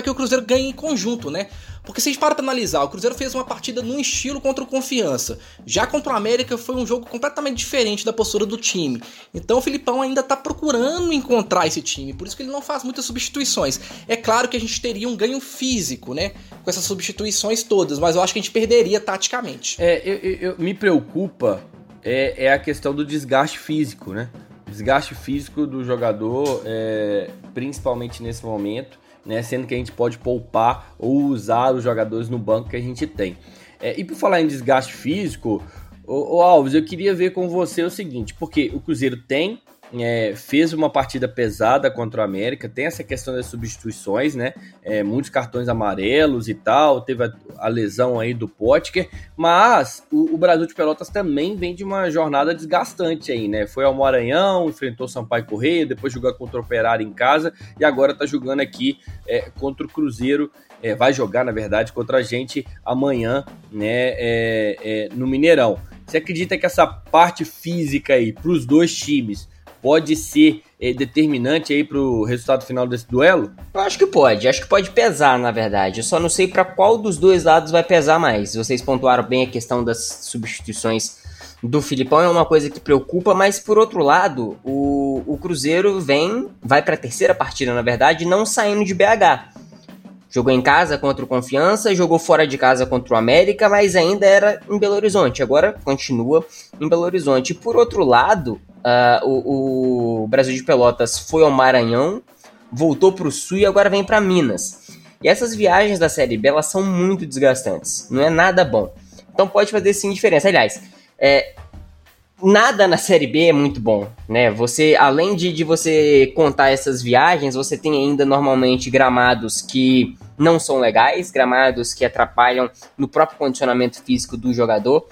que o Cruzeiro ganhe em conjunto, né? Porque se a gente para pra analisar, o Cruzeiro fez uma partida num estilo contra o Confiança. Já contra o América foi um jogo completamente diferente da postura do time. Então o Filipão ainda tá procurando encontrar esse time, por isso que ele não faz muitas substituições. É claro que a gente teria um ganho físico, né? Com essas substituições todas, mas eu acho que a gente perderia taticamente. É, eu, eu, eu me preocupa é, é a questão do desgaste físico, né? Desgaste físico do jogador, é, principalmente nesse momento, né, sendo que a gente pode poupar ou usar os jogadores no banco que a gente tem. É, e por falar em desgaste físico, o, Alves, eu queria ver com você o seguinte, porque o Cruzeiro tem é, fez uma partida pesada contra o América, tem essa questão das substituições, né? É, muitos cartões amarelos e tal, teve a, a lesão aí do Potker, mas o, o, Brasil de Pelotas também vem de uma jornada desgastante aí, né? Foi ao Maranhão, enfrentou Sampaio Correia, depois jogou contra o Operário em casa e agora tá jogando aqui é, contra o Cruzeiro. É, vai jogar, na verdade, contra a gente amanhã, né, é, é, no Mineirão. Você acredita que essa parte física aí para os dois times pode ser é, determinante aí para o resultado final desse duelo? Eu acho que pode, acho que pode pesar, na verdade. Eu só não sei para qual dos dois lados vai pesar mais. Vocês pontuaram bem a questão das substituições do Filipão, é uma coisa que preocupa, mas por outro lado, o, o Cruzeiro vem, vai para a terceira partida, na verdade, não saindo de BH. Jogou em casa contra o Confiança, jogou fora de casa contra o América, mas ainda era em Belo Horizonte. Agora continua em Belo Horizonte. Por outro lado, Uh, o, o, Brasil de Pelotas foi ao Maranhão, voltou para o Sul e agora vem para Minas. E essas viagens da Série B elas são muito desgastantes, não é nada bom. Então pode fazer sim diferença. Aliás, é, nada na Série B é muito bom, né? Você, além de, de você contar essas viagens, você tem ainda normalmente gramados que não são legais, gramados que atrapalham no próprio condicionamento físico do jogador.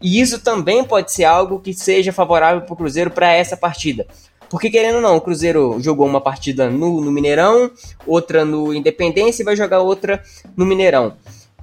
E isso também pode ser algo que seja favorável para o Cruzeiro para essa partida. Porque, querendo ou não, o Cruzeiro jogou uma partida no, no Mineirão, outra no Independência e vai jogar outra no Mineirão.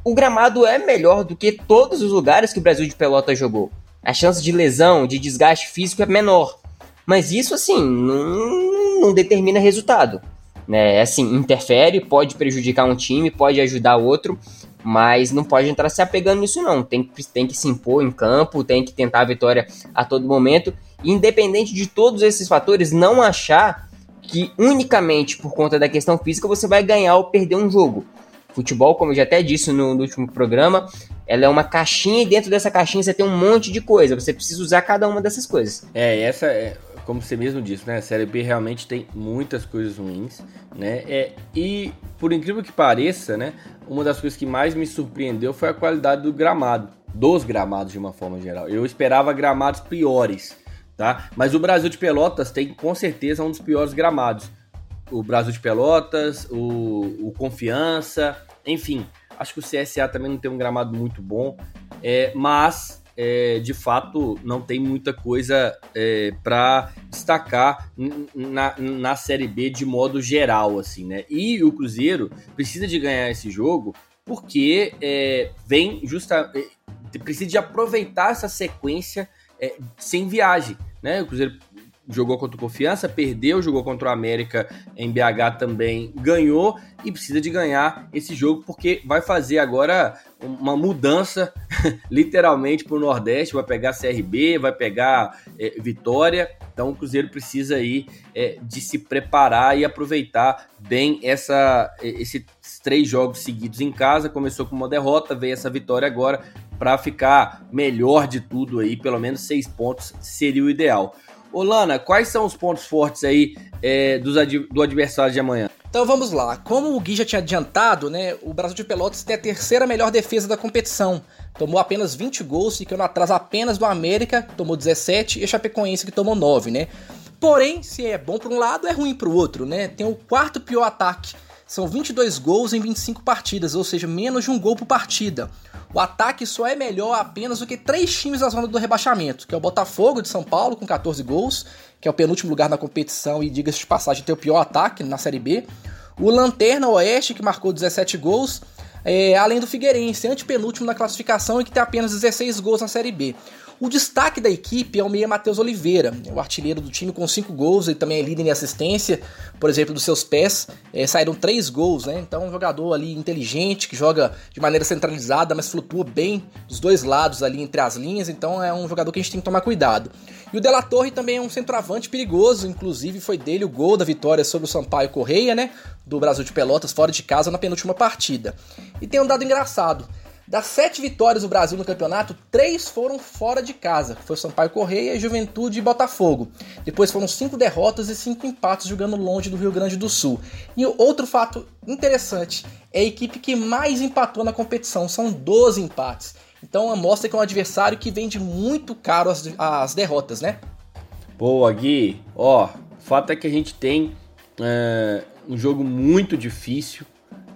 O gramado é melhor do que todos os lugares que o Brasil de Pelota jogou. A chance de lesão, de desgaste físico é menor. Mas isso, assim, não, não determina resultado. Né? Assim, interfere, pode prejudicar um time, pode ajudar outro, mas não pode entrar se apegando nisso não. Tem, tem que se impor em campo, tem que tentar a vitória a todo momento. Independente de todos esses fatores, não achar que unicamente por conta da questão física você vai ganhar ou perder um jogo. Futebol, como eu já até disse no, no, último programa, ela é uma caixinha e dentro dessa caixinha você tem um monte de coisa. Você precisa usar cada uma dessas coisas. É, essa é, como você mesmo disse, né? A Série B realmente tem muitas coisas ruins, né? É, e por incrível que pareça, né? Uma das coisas que mais me surpreendeu foi a qualidade do gramado, dos gramados de uma forma geral. Eu esperava gramados piores, tá? Mas o Brasil de Pelotas tem com certeza um dos piores gramados o Brasil de Pelotas, o, o Confiança, enfim. Acho que o CSA também não tem um gramado muito bom, é, mas é, de fato não tem muita coisa é, para destacar na, na Série B de modo geral, assim, né? E o Cruzeiro precisa de ganhar esse jogo porque é, vem justa é, precisa de aproveitar essa sequência é, sem viagem, né? O Cruzeiro jogou contra o Confiança, perdeu, jogou contra o América em BH também, ganhou e precisa de ganhar esse jogo porque vai fazer agora uma mudança literalmente para o Nordeste, vai pegar CRB, vai pegar é, Vitória, então o Cruzeiro precisa aí é, de se preparar e aproveitar bem essa, esses três jogos seguidos em casa, começou com uma derrota, veio essa vitória agora para ficar melhor de tudo aí, pelo menos seis pontos seria o ideal. Olana, quais são os pontos fortes aí é, dos, do adversário de amanhã? Então vamos lá. Como o Gui já tinha adiantado, né, o Brasil de Pelotas tem a terceira melhor defesa da competição. Tomou apenas 20 gols, ficando atrás apenas do América, que tomou 17, e a Chapecoense, que tomou 9, né? Porém, se é bom para um lado, é ruim para o outro, né? Tem o quarto pior ataque. São 22 gols em 25 partidas, ou seja, menos de um gol por partida. O ataque só é melhor apenas do que três times da zona do rebaixamento, que é o Botafogo de São Paulo com 14 gols, que é o penúltimo lugar na competição e diga-se de passagem tem o pior ataque na Série B. O Lanterna Oeste que marcou 17 gols, é, além do Figueirense, antepenúltimo na classificação e que tem apenas 16 gols na Série B. O destaque da equipe é o meia Matheus Oliveira, o artilheiro do time com 5 gols e também é líder em assistência. Por exemplo, dos seus pés é, saíram 3 gols, né? Então, um jogador ali inteligente que joga de maneira centralizada, mas flutua bem dos dois lados ali entre as linhas. Então, é um jogador que a gente tem que tomar cuidado. E o Della Torre também é um centroavante perigoso, inclusive foi dele o gol da vitória sobre o Sampaio Correia, né? Do Brasil de Pelotas, fora de casa na penúltima partida. E tem um dado engraçado. Das sete vitórias do Brasil no campeonato, três foram fora de casa, foi Sampaio Correia, Juventude e Botafogo. Depois foram cinco derrotas e cinco empates jogando longe do Rio Grande do Sul. E outro fato interessante é a equipe que mais empatou na competição, são 12 empates. Então mostra que é um adversário que vende muito caro as, as derrotas, né? Boa, Gui. Ó, fato é que a gente tem é, um jogo muito difícil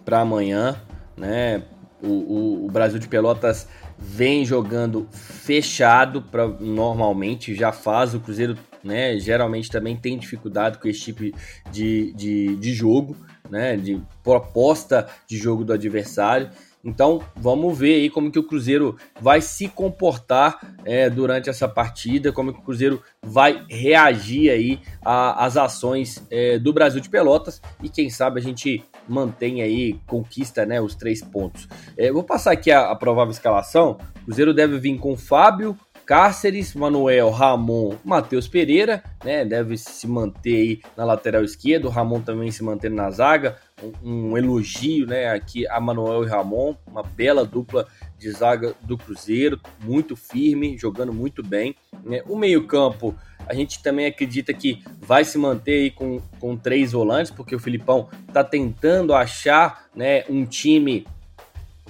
para amanhã, né? O, o, o, Brasil de Pelotas vem jogando fechado para normalmente já faz o Cruzeiro, né? Geralmente também tem dificuldade com esse tipo de, de, de jogo, né? De proposta de jogo do adversário. Então vamos ver aí como que o Cruzeiro vai se comportar é, durante essa partida, como que o Cruzeiro vai reagir aí às ações é, do Brasil de Pelotas e quem sabe a gente mantém aí, conquista né, os três pontos. É, vou passar aqui a, a provável escalação. O Cruzeiro deve vir com Fábio, Cáceres, Manuel, Ramon, Matheus Pereira, né? Deve se manter aí na lateral esquerda. O Ramon também se mantendo na zaga. Um, elogio, né? Aqui a Manuel e Ramon, uma bela dupla de zaga do Cruzeiro, muito firme, jogando muito bem. Né? O meio-campo A gente também acredita que vai se manter aí com, com três volantes, porque o Filipão está tentando achar né, um time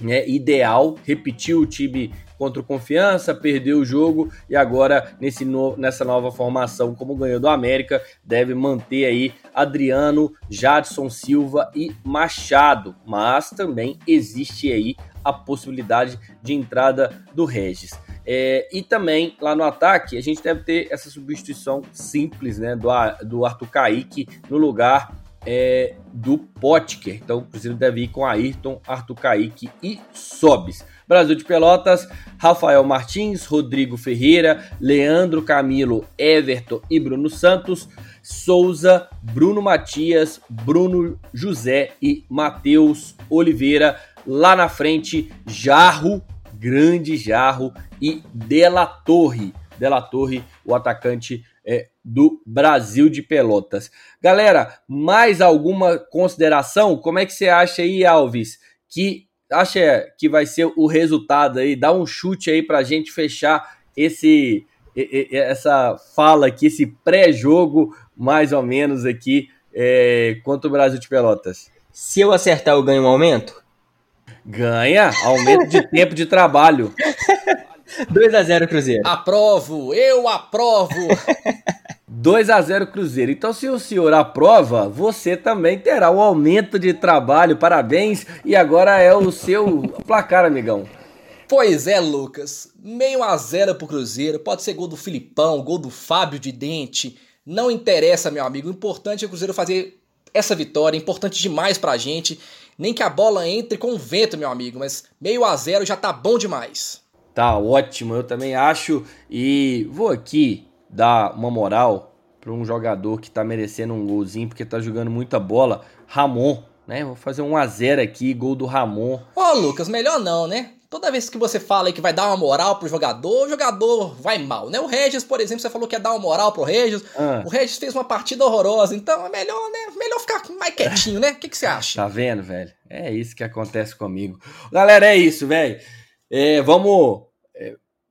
né, ideal, repetiu o time contra o Confiança, perdeu o jogo e agora nesse no, nessa nova formação, como ganhou do América, deve manter aí Adriano, Jadson Silva e Machado, mas também existe aí a possibilidade de entrada do Regis. É, e também lá no ataque a gente deve ter essa substituição simples né, do, do Arthur Kaique no lugar é, do Potker. Então o Cruzeiro deve ir com Ayrton, Arthur Kaique e Sobis. Brasil de Pelotas, Rafael Martins, Rodrigo Ferreira, Leandro Camilo, Everton e Bruno Santos, Souza, Bruno Matias, Bruno José e Matheus Oliveira. Lá na frente, Jarro, grande Jarro e Dela Torre. Dela Torre, o atacante é, do Brasil de Pelotas. Galera, mais alguma consideração? Como é que você acha aí, Alves, que acha que vai ser o resultado aí? Dá um chute aí pra gente fechar esse essa fala aqui, esse pré-jogo, mais ou menos aqui, é, contra o Brasil de Pelotas. Se eu acertar, eu ganho um aumento? Ganha, aumento de tempo de trabalho. 2 a 0 Cruzeiro. Aprovo, eu aprovo. 2 a 0 Cruzeiro. Então, se o senhor aprova, você também terá um aumento de trabalho. Parabéns. E agora é o seu placar, amigão. Pois é, Lucas. Meio a zero pro Cruzeiro. Pode ser gol do Filipão, gol do Fábio de Dente. Não interessa, meu amigo. O importante é o Cruzeiro fazer essa vitória. Importante demais pra gente. Nem que a bola entre com o vento, meu amigo. Mas meio a zero já tá bom demais. Tá ótimo, eu também acho. E vou aqui dar uma moral para um jogador que tá merecendo um golzinho porque tá jogando muita bola, Ramon, né? Vou fazer um a 0 aqui, gol do Ramon. Ô, oh, Lucas, melhor não, né? Toda vez que você fala aí que vai dar uma moral pro jogador, o jogador vai mal, né? O Regis, por exemplo, você falou que ia dar uma moral pro Regis. Ah. O Regis fez uma partida horrorosa, então é melhor, né? Melhor ficar mais quietinho, né? O que, que você acha? Tá vendo, velho? É isso que acontece comigo. Galera, é isso, velho. É, vamos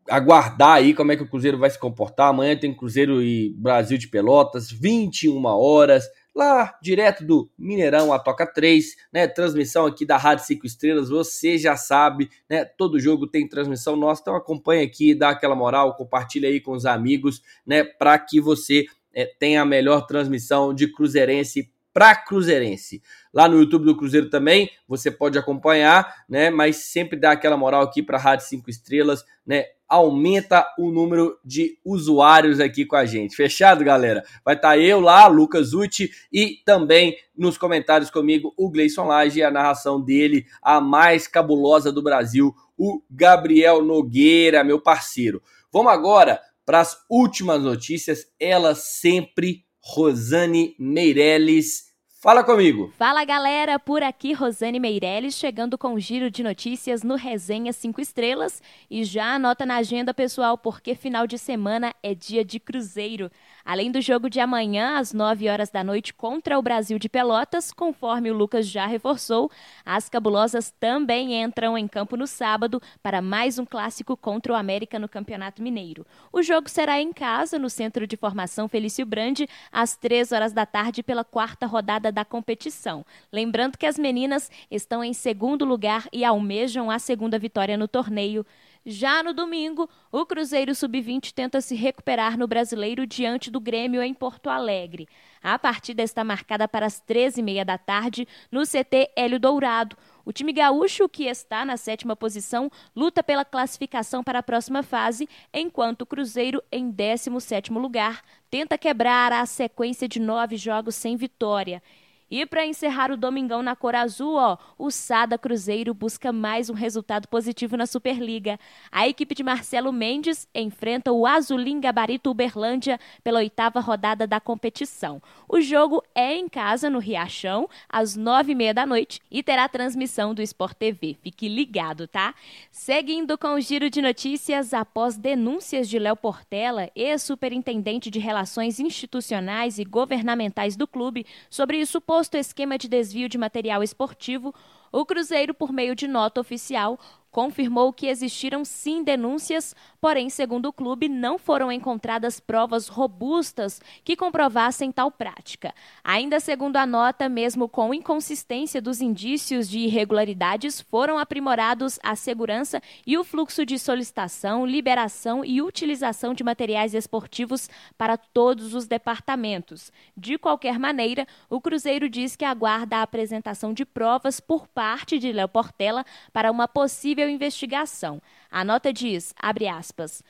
aguardar aí como é que o Cruzeiro vai se comportar. Amanhã tem Cruzeiro e Brasil de Pelotas, 21 horas, lá direto do Mineirão, a Toca 3, né? Transmissão aqui da Rádio 5 Estrelas, você já sabe, né? Todo jogo tem transmissão nossa, então acompanha aqui, dá aquela moral, compartilha aí com os amigos, né? Para que você é, tenha a melhor transmissão de Cruzeirense para Cruzeirense. Lá no YouTube do Cruzeiro também, você pode acompanhar, né? Mas sempre dá aquela moral aqui para a Rádio 5 Estrelas, né? aumenta o número de usuários aqui com a gente. Fechado, galera? Vai estar tá eu lá, Lucas Uti, e também nos comentários comigo o Gleison Lage e a narração dele, a mais cabulosa do Brasil, o Gabriel Nogueira, meu parceiro. Vamos agora para as últimas notícias, ela sempre, Rosane Meirelles Fala comigo. Fala galera, por aqui Rosane Meirelles chegando com um giro de notícias no Resenha 5 Estrelas e já anota na agenda pessoal porque final de semana é dia de Cruzeiro. Além do jogo de amanhã, às 9 horas da noite, contra o Brasil de Pelotas, conforme o Lucas já reforçou, as cabulosas também entram em campo no sábado para mais um clássico contra o América no Campeonato Mineiro. O jogo será em casa, no Centro de Formação Felício Brande, às 3 horas da tarde, pela quarta rodada da competição. Lembrando que as meninas estão em segundo lugar e almejam a segunda vitória no torneio. Já no domingo, o Cruzeiro Sub-20 tenta se recuperar no Brasileiro diante do Grêmio em Porto Alegre. A partida está marcada para as 13h30 da tarde no CT Hélio Dourado. O time gaúcho, que está na sétima posição, luta pela classificação para a próxima fase, enquanto o Cruzeiro, em 17º lugar, tenta quebrar a sequência de nove jogos sem vitória. E para encerrar o domingão na cor azul, ó, o Sada Cruzeiro busca mais um resultado positivo na Superliga. A equipe de Marcelo Mendes enfrenta o Azulim Gabarito Uberlândia pela oitava rodada da competição. O jogo é em casa, no Riachão, às nove e meia da noite e terá transmissão do Sport TV. Fique ligado, tá? Seguindo com o giro de notícias, após denúncias de Léo Portela, ex-superintendente de Relações Institucionais e Governamentais do clube, sobre o suposto esquema de desvio de material esportivo, o Cruzeiro, por meio de nota oficial, confirmou que existiram sim denúncias, porém, segundo o clube, não foram encontradas provas robustas que comprovassem tal prática. Ainda segundo a nota, mesmo com inconsistência dos indícios de irregularidades, foram aprimorados a segurança e o fluxo de solicitação, liberação e utilização de materiais esportivos para todos os departamentos. De qualquer maneira, o Cruzeiro diz que aguarda a apresentação de provas por parte de Léo Portela para uma possível investigação. A nota diz, abre aspas,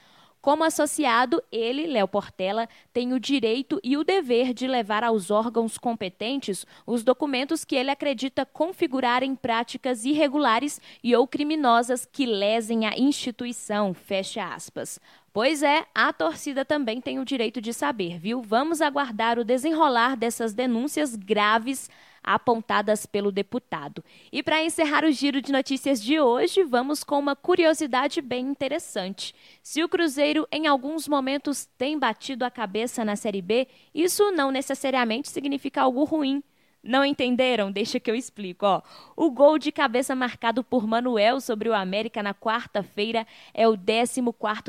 como associado, ele, Léo Portela, tem o direito e o dever de levar aos órgãos competentes os documentos que ele acredita configurarem práticas irregulares e ou criminosas que lesem a instituição. Fecha aspas. Pois é, a torcida também tem o direito de saber, viu? Vamos aguardar o desenrolar dessas denúncias graves apontadas pelo deputado. E para encerrar o giro de notícias de hoje, vamos com uma curiosidade bem interessante. Se o Cruzeiro em alguns momentos tem batido a cabeça na Série B, isso não necessariamente significa algo ruim. Não entenderam? Deixa que eu explico. Ó. O gol de cabeça marcado por Manuel sobre o América na quarta-feira é o 14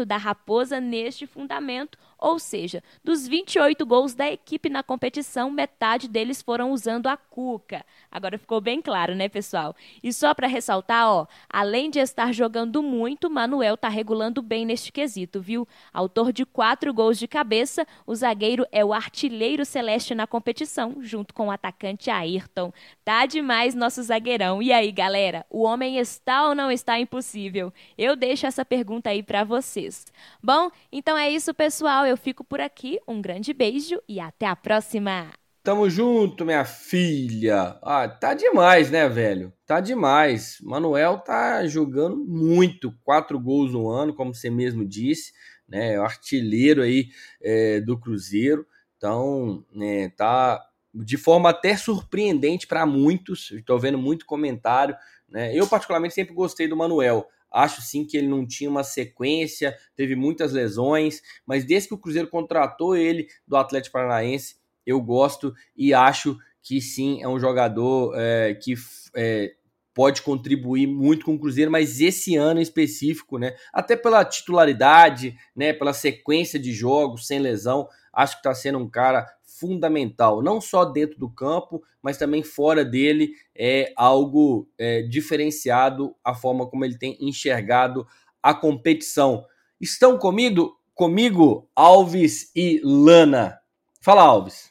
da Raposa neste fundamento, ou seja, dos 28 gols da equipe na competição, metade deles foram usando a Cuca. Agora ficou bem claro, né, pessoal? E só para ressaltar, ó, além de estar jogando muito, Manuel tá regulando bem neste quesito, viu? Autor de quatro gols de cabeça, o zagueiro é o artilheiro celeste na competição, junto com o atacante Ayrton. Tá demais nosso zagueirão. E aí, galera, o homem está ou não está impossível? Eu deixo essa pergunta aí para vocês. Bom, então é isso, pessoal eu fico por aqui. Um grande beijo e até a próxima! Tamo junto, minha filha. Ah, tá demais, né, velho? Tá demais. Manuel tá jogando muito. Quatro gols no ano, como você mesmo disse, né? É artilheiro aí é, do Cruzeiro. Então, né, tá de forma até surpreendente para muitos. Estou vendo muito comentário. Né? Eu, particularmente, sempre gostei do Manuel. Acho sim que ele não tinha uma sequência, teve muitas lesões, mas desde que o Cruzeiro contratou ele do Atlético Paranaense, eu gosto e acho que sim é um jogador é, que é, pode contribuir muito com o Cruzeiro, mas esse ano em específico, né? Até pela titularidade, né? Pela sequência de jogos sem lesão, acho que está sendo um cara fundamental, não só dentro do campo, mas também fora dele, é algo é, diferenciado a forma como ele tem enxergado a competição. Estão comigo, comigo Alves e Lana. Fala, Alves.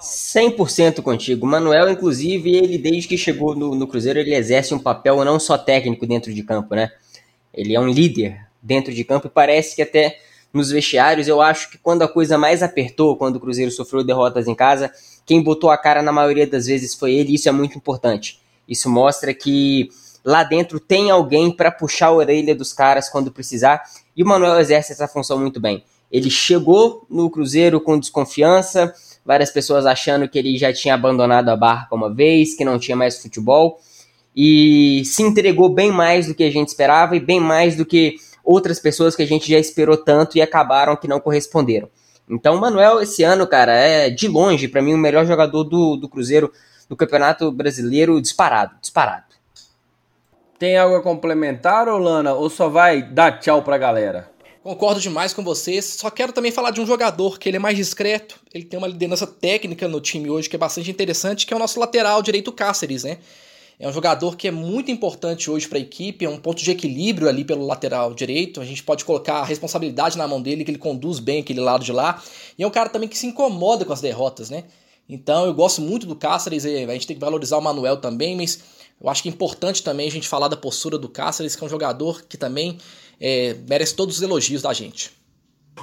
100% contigo. Manuel, inclusive, ele desde que chegou no, no, Cruzeiro, ele exerce um papel não só técnico dentro de campo, né? Ele é um líder dentro de campo e parece que até nos vestiários. Eu acho que quando a coisa mais apertou, quando o Cruzeiro sofreu derrotas em casa, quem botou a cara na maioria das vezes foi ele, e isso é muito importante. Isso mostra que lá dentro tem alguém para puxar a orelha dos caras quando precisar, e o Manuel exerce essa função muito bem. Ele chegou no Cruzeiro com desconfiança, várias pessoas achando que ele já tinha abandonado a barca uma vez, que não tinha mais futebol, e se entregou bem mais do que a gente esperava e bem mais do que outras pessoas que a gente já esperou tanto e acabaram que não corresponderam. Então, o Manuel, esse ano, cara, é de longe, para mim, o melhor jogador do, do Cruzeiro do Campeonato Brasileiro disparado, disparado. Tem algo a complementar, Olana, ou só vai dar tchau pra galera? Concordo demais com vocês. Só quero também falar de um jogador que ele é mais discreto. Ele tem uma liderança técnica no time hoje que é bastante interessante, que é o nosso lateral direito Cáceres, né? É um jogador que é muito importante hoje para a equipe, é um ponto de equilíbrio ali pelo lateral direito. A gente pode colocar a responsabilidade na mão dele, que ele conduz bem aquele lado de lá. E é um cara também que se incomoda com as derrotas, né? Então eu gosto muito do Cáceres, a gente tem que valorizar o Manuel também, mas eu acho que é importante também a gente falar da postura do Cáceres, que é um jogador que também é, merece todos os elogios da gente.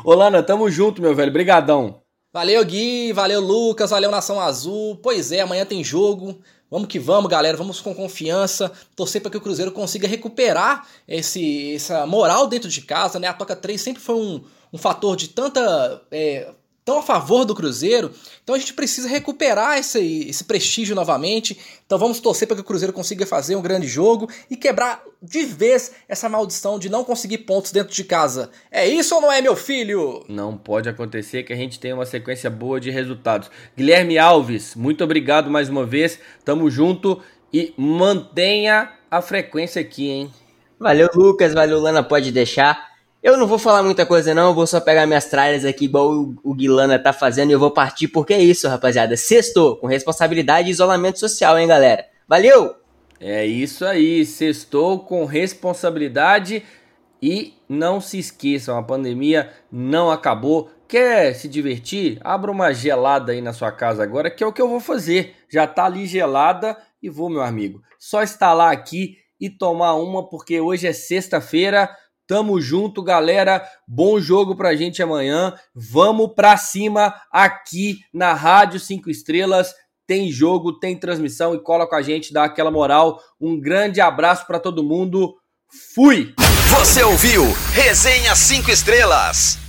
Olana, tamo junto, meu velho. Brigadão. Valeu, Gui. Valeu, Lucas. Valeu, Nação Azul. Pois é, amanhã tem jogo. Vamos que vamos, galera. Vamos com confiança. Torcer para que o Cruzeiro consiga recuperar esse, essa moral dentro de casa, né? A Toca 3 sempre foi um, um fator de tanta é, tão a favor do Cruzeiro. Então a gente precisa recuperar esse, esse prestígio novamente. Então vamos torcer para que o Cruzeiro consiga fazer um grande jogo e quebrar de vez essa maldição de não conseguir pontos dentro de casa. É isso ou não é, meu filho? Não pode acontecer que a gente tenha uma sequência boa de resultados. Guilherme Alves, muito obrigado mais uma vez. Tamo junto e mantenha a frequência aqui, hein? Valeu, Lucas. Valeu, Lana. Pode deixar. Eu não vou falar muita coisa, não. Eu vou só pegar minhas tralhas aqui, igual o, o Guilana tá fazendo, e eu vou partir porque é isso, rapaziada. Sextou, com responsabilidade e isolamento social, hein, galera? Valeu! É isso aí, sextou com responsabilidade e não se esqueçam, a pandemia não acabou. Quer se divertir? Abra uma gelada aí na sua casa agora, que é o que eu vou fazer. Já tá ali gelada e vou, meu amigo. Só instalar aqui e tomar uma, porque hoje é sexta-feira. Tamo junto, galera. Bom jogo pra gente amanhã. Vamos pra cima aqui na Rádio 5 Estrelas. Tem jogo, tem transmissão e cola com a gente, dá aquela moral. Um grande abraço para todo mundo. Fui! Você ouviu Resenha 5 Estrelas.